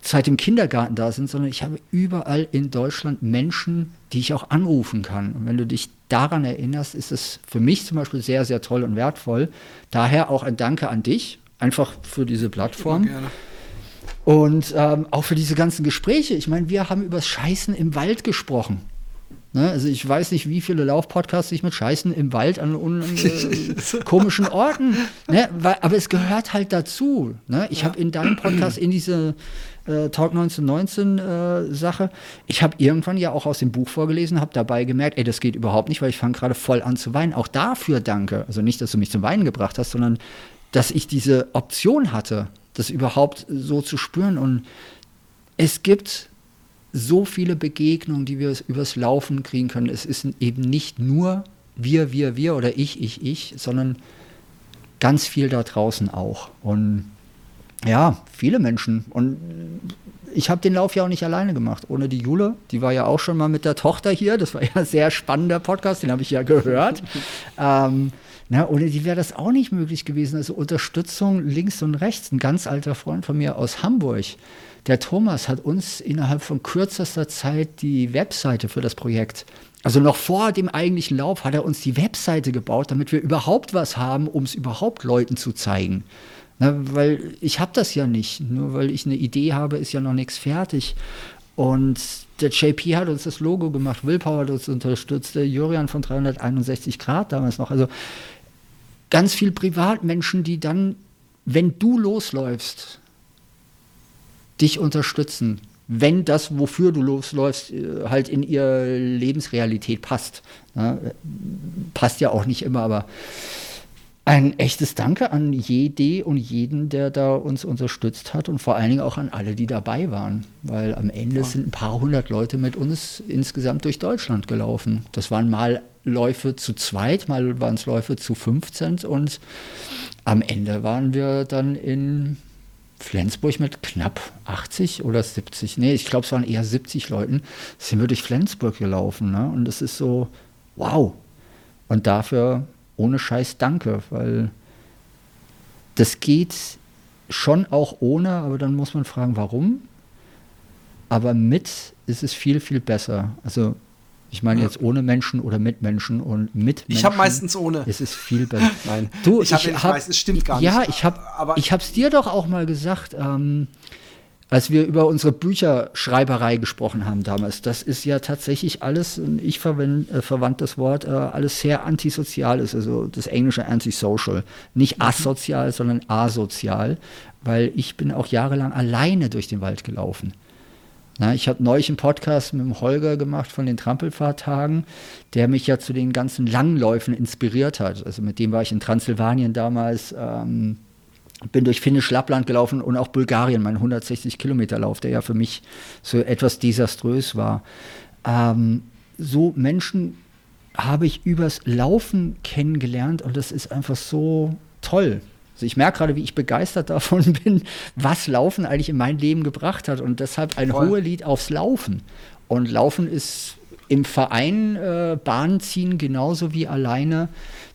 seit dem Kindergarten da sind, sondern ich habe überall in Deutschland Menschen, die ich auch anrufen kann. Und wenn du dich daran erinnerst, ist es für mich zum Beispiel sehr, sehr toll und wertvoll. Daher auch ein Danke an dich, einfach für diese Plattform. Gerne und ähm, auch für diese ganzen Gespräche. Ich meine, wir haben über das Scheißen im Wald gesprochen. Ne? Also ich weiß nicht, wie viele Laufpodcasts sich mit Scheißen im Wald an, an äh, komischen Orten. Ne? Aber es gehört halt dazu. Ne? Ich ja. habe in deinem Podcast in diese äh, Talk 1919 äh, Sache, ich habe irgendwann ja auch aus dem Buch vorgelesen, habe dabei gemerkt, ey, das geht überhaupt nicht, weil ich fange gerade voll an zu weinen. Auch dafür danke. Also nicht, dass du mich zum Weinen gebracht hast, sondern dass ich diese Option hatte das überhaupt so zu spüren. Und es gibt so viele Begegnungen, die wir übers Laufen kriegen können. Es ist eben nicht nur wir, wir, wir oder ich, ich, ich, sondern ganz viel da draußen auch. Und ja, viele Menschen. Und ich habe den Lauf ja auch nicht alleine gemacht, ohne die Jule. Die war ja auch schon mal mit der Tochter hier. Das war ja ein sehr spannender Podcast, den habe ich ja gehört. ähm, na, ohne die wäre das auch nicht möglich gewesen. Also Unterstützung links und rechts. Ein ganz alter Freund von mir aus Hamburg, der Thomas, hat uns innerhalb von kürzester Zeit die Webseite für das Projekt also noch vor dem eigentlichen Lauf hat er uns die Webseite gebaut, damit wir überhaupt was haben, um es überhaupt Leuten zu zeigen. Na, weil ich habe das ja nicht. Nur weil ich eine Idee habe, ist ja noch nichts fertig. Und der JP hat uns das Logo gemacht, Willpower hat uns unterstützt, der Jurian von 361 Grad damals noch. Also ganz viel Privatmenschen, die dann, wenn du losläufst, dich unterstützen, wenn das, wofür du losläufst, äh, halt in ihre Lebensrealität passt. Ja, passt ja auch nicht immer, aber ein echtes Danke an jede und jeden, der da uns unterstützt hat und vor allen Dingen auch an alle, die dabei waren, weil am Ende ja. sind ein paar hundert Leute mit uns insgesamt durch Deutschland gelaufen. Das waren mal Läufe zu zweit, mal waren es Läufe zu 15 und am Ende waren wir dann in Flensburg mit knapp 80 oder 70, nee, ich glaube es waren eher 70 Leuten, sind wir durch Flensburg gelaufen. Ne? Und das ist so, wow. Und dafür ohne Scheiß danke, weil das geht schon auch ohne, aber dann muss man fragen, warum. Aber mit ist es viel, viel besser. Also ich meine jetzt ohne Menschen oder mit Menschen und mit Menschen. Ich habe meistens ohne. Es ist viel besser. Nein. Du, ich, ich, ich hab, weiß, es stimmt gar ja, nicht. Ja, ich habe ich habe es dir doch auch mal gesagt, ähm, als wir über unsere Bücherschreiberei gesprochen haben damals. Das ist ja tatsächlich alles, ich verwend, äh, verwandt das Wort, äh, alles sehr antisozial ist, also das englische antisocial. Nicht mhm. asozial, sondern asozial, weil ich bin auch jahrelang alleine durch den Wald gelaufen. Na, ich habe neulich einen Podcast mit dem Holger gemacht von den Trampelfahrtagen, der mich ja zu den ganzen Langläufen inspiriert hat. Also mit dem war ich in Transsilvanien damals, ähm, bin durch Finnisch Lappland gelaufen und auch Bulgarien, mein 160 Kilometer Lauf, der ja für mich so etwas desaströs war. Ähm, so Menschen habe ich übers Laufen kennengelernt und das ist einfach so toll. Also ich merke gerade, wie ich begeistert davon bin, was Laufen eigentlich in mein Leben gebracht hat und deshalb ein Voll. hohes Lied aufs Laufen. Und Laufen ist im Verein äh, Bahn ziehen, genauso wie alleine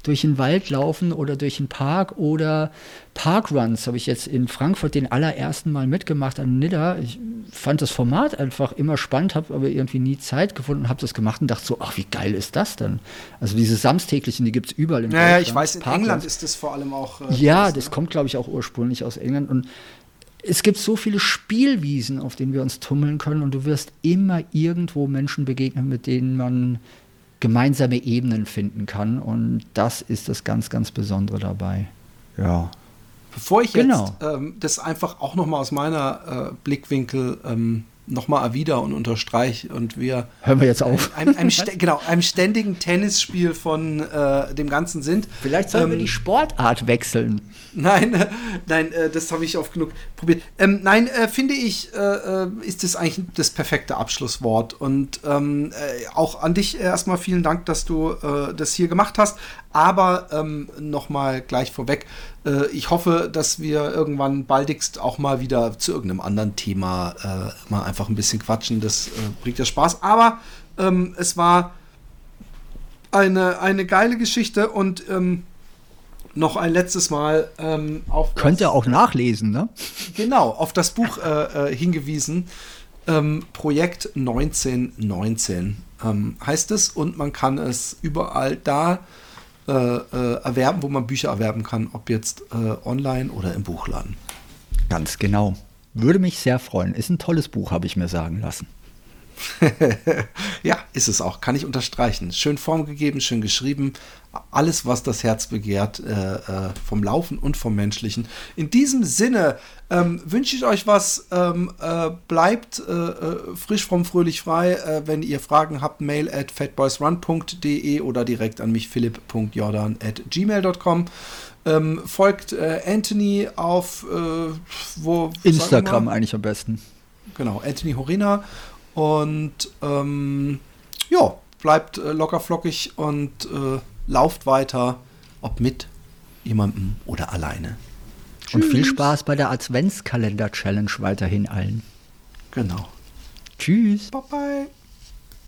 durch den Wald laufen oder durch den Park oder Parkruns habe ich jetzt in Frankfurt den allerersten Mal mitgemacht an Nidda. Ich fand das Format einfach immer spannend, habe aber irgendwie nie Zeit gefunden, habe das gemacht und dachte so, ach, wie geil ist das denn? Also diese samstäglichen, die gibt es überall in Naja, Deutschland. ich weiß, in Parkruns. England ist das vor allem auch. Äh, ja, das, das ne? kommt, glaube ich, auch ursprünglich aus England und es gibt so viele Spielwiesen, auf denen wir uns tummeln können und du wirst immer irgendwo Menschen begegnen, mit denen man gemeinsame Ebenen finden kann und das ist das ganz, ganz Besondere dabei. Ja. Bevor ich genau. jetzt ähm, das einfach auch noch mal aus meiner äh, Blickwinkel ähm, nochmal erwider und unterstreich und wir hören wir jetzt auf einem, einem, genau einem ständigen Tennisspiel von äh, dem Ganzen sind. Vielleicht sollen ähm, wir die Sportart wechseln. Nein, äh, nein, äh, das habe ich oft genug probiert. Ähm, nein, äh, finde ich, äh, äh, ist das eigentlich das perfekte Abschlusswort und ähm, auch an dich erstmal vielen Dank, dass du das hier gemacht hast. Aber ähm, nochmal gleich vorweg, äh, ich hoffe, dass wir irgendwann baldigst auch mal wieder zu irgendeinem anderen Thema äh, mal einfach ein bisschen quatschen. Das äh, bringt ja Spaß. Aber ähm, es war eine, eine geile Geschichte und ähm, noch ein letztes Mal ähm, auf. Könnt ihr auch nachlesen, ne? Genau, auf das Buch äh, äh, hingewiesen. Ähm, Projekt 1919 ähm, heißt es und man kann es überall da erwerben, wo man Bücher erwerben kann, ob jetzt äh, online oder im Buchladen. Ganz genau. Würde mich sehr freuen. Ist ein tolles Buch, habe ich mir sagen lassen. ja, ist es auch. Kann ich unterstreichen. Schön formgegeben, schön geschrieben. Alles, was das Herz begehrt, äh, äh, vom Laufen und vom Menschlichen. In diesem Sinne ähm, wünsche ich euch was. Ähm, äh, bleibt äh, äh, frisch, vom fröhlich frei. Äh, wenn ihr Fragen habt, mail at fatboysrun.de oder direkt an mich philipp.jordan at gmail.com. Ähm, folgt Anthony auf wo Instagram eigentlich am besten. Genau, Anthony Horina und ähm, ja, bleibt äh, locker flockig und äh, lauft weiter, ob mit jemandem oder alleine. Und viel Spaß bei der Adventskalender-Challenge weiterhin allen. Genau. Tschüss. Bye bye.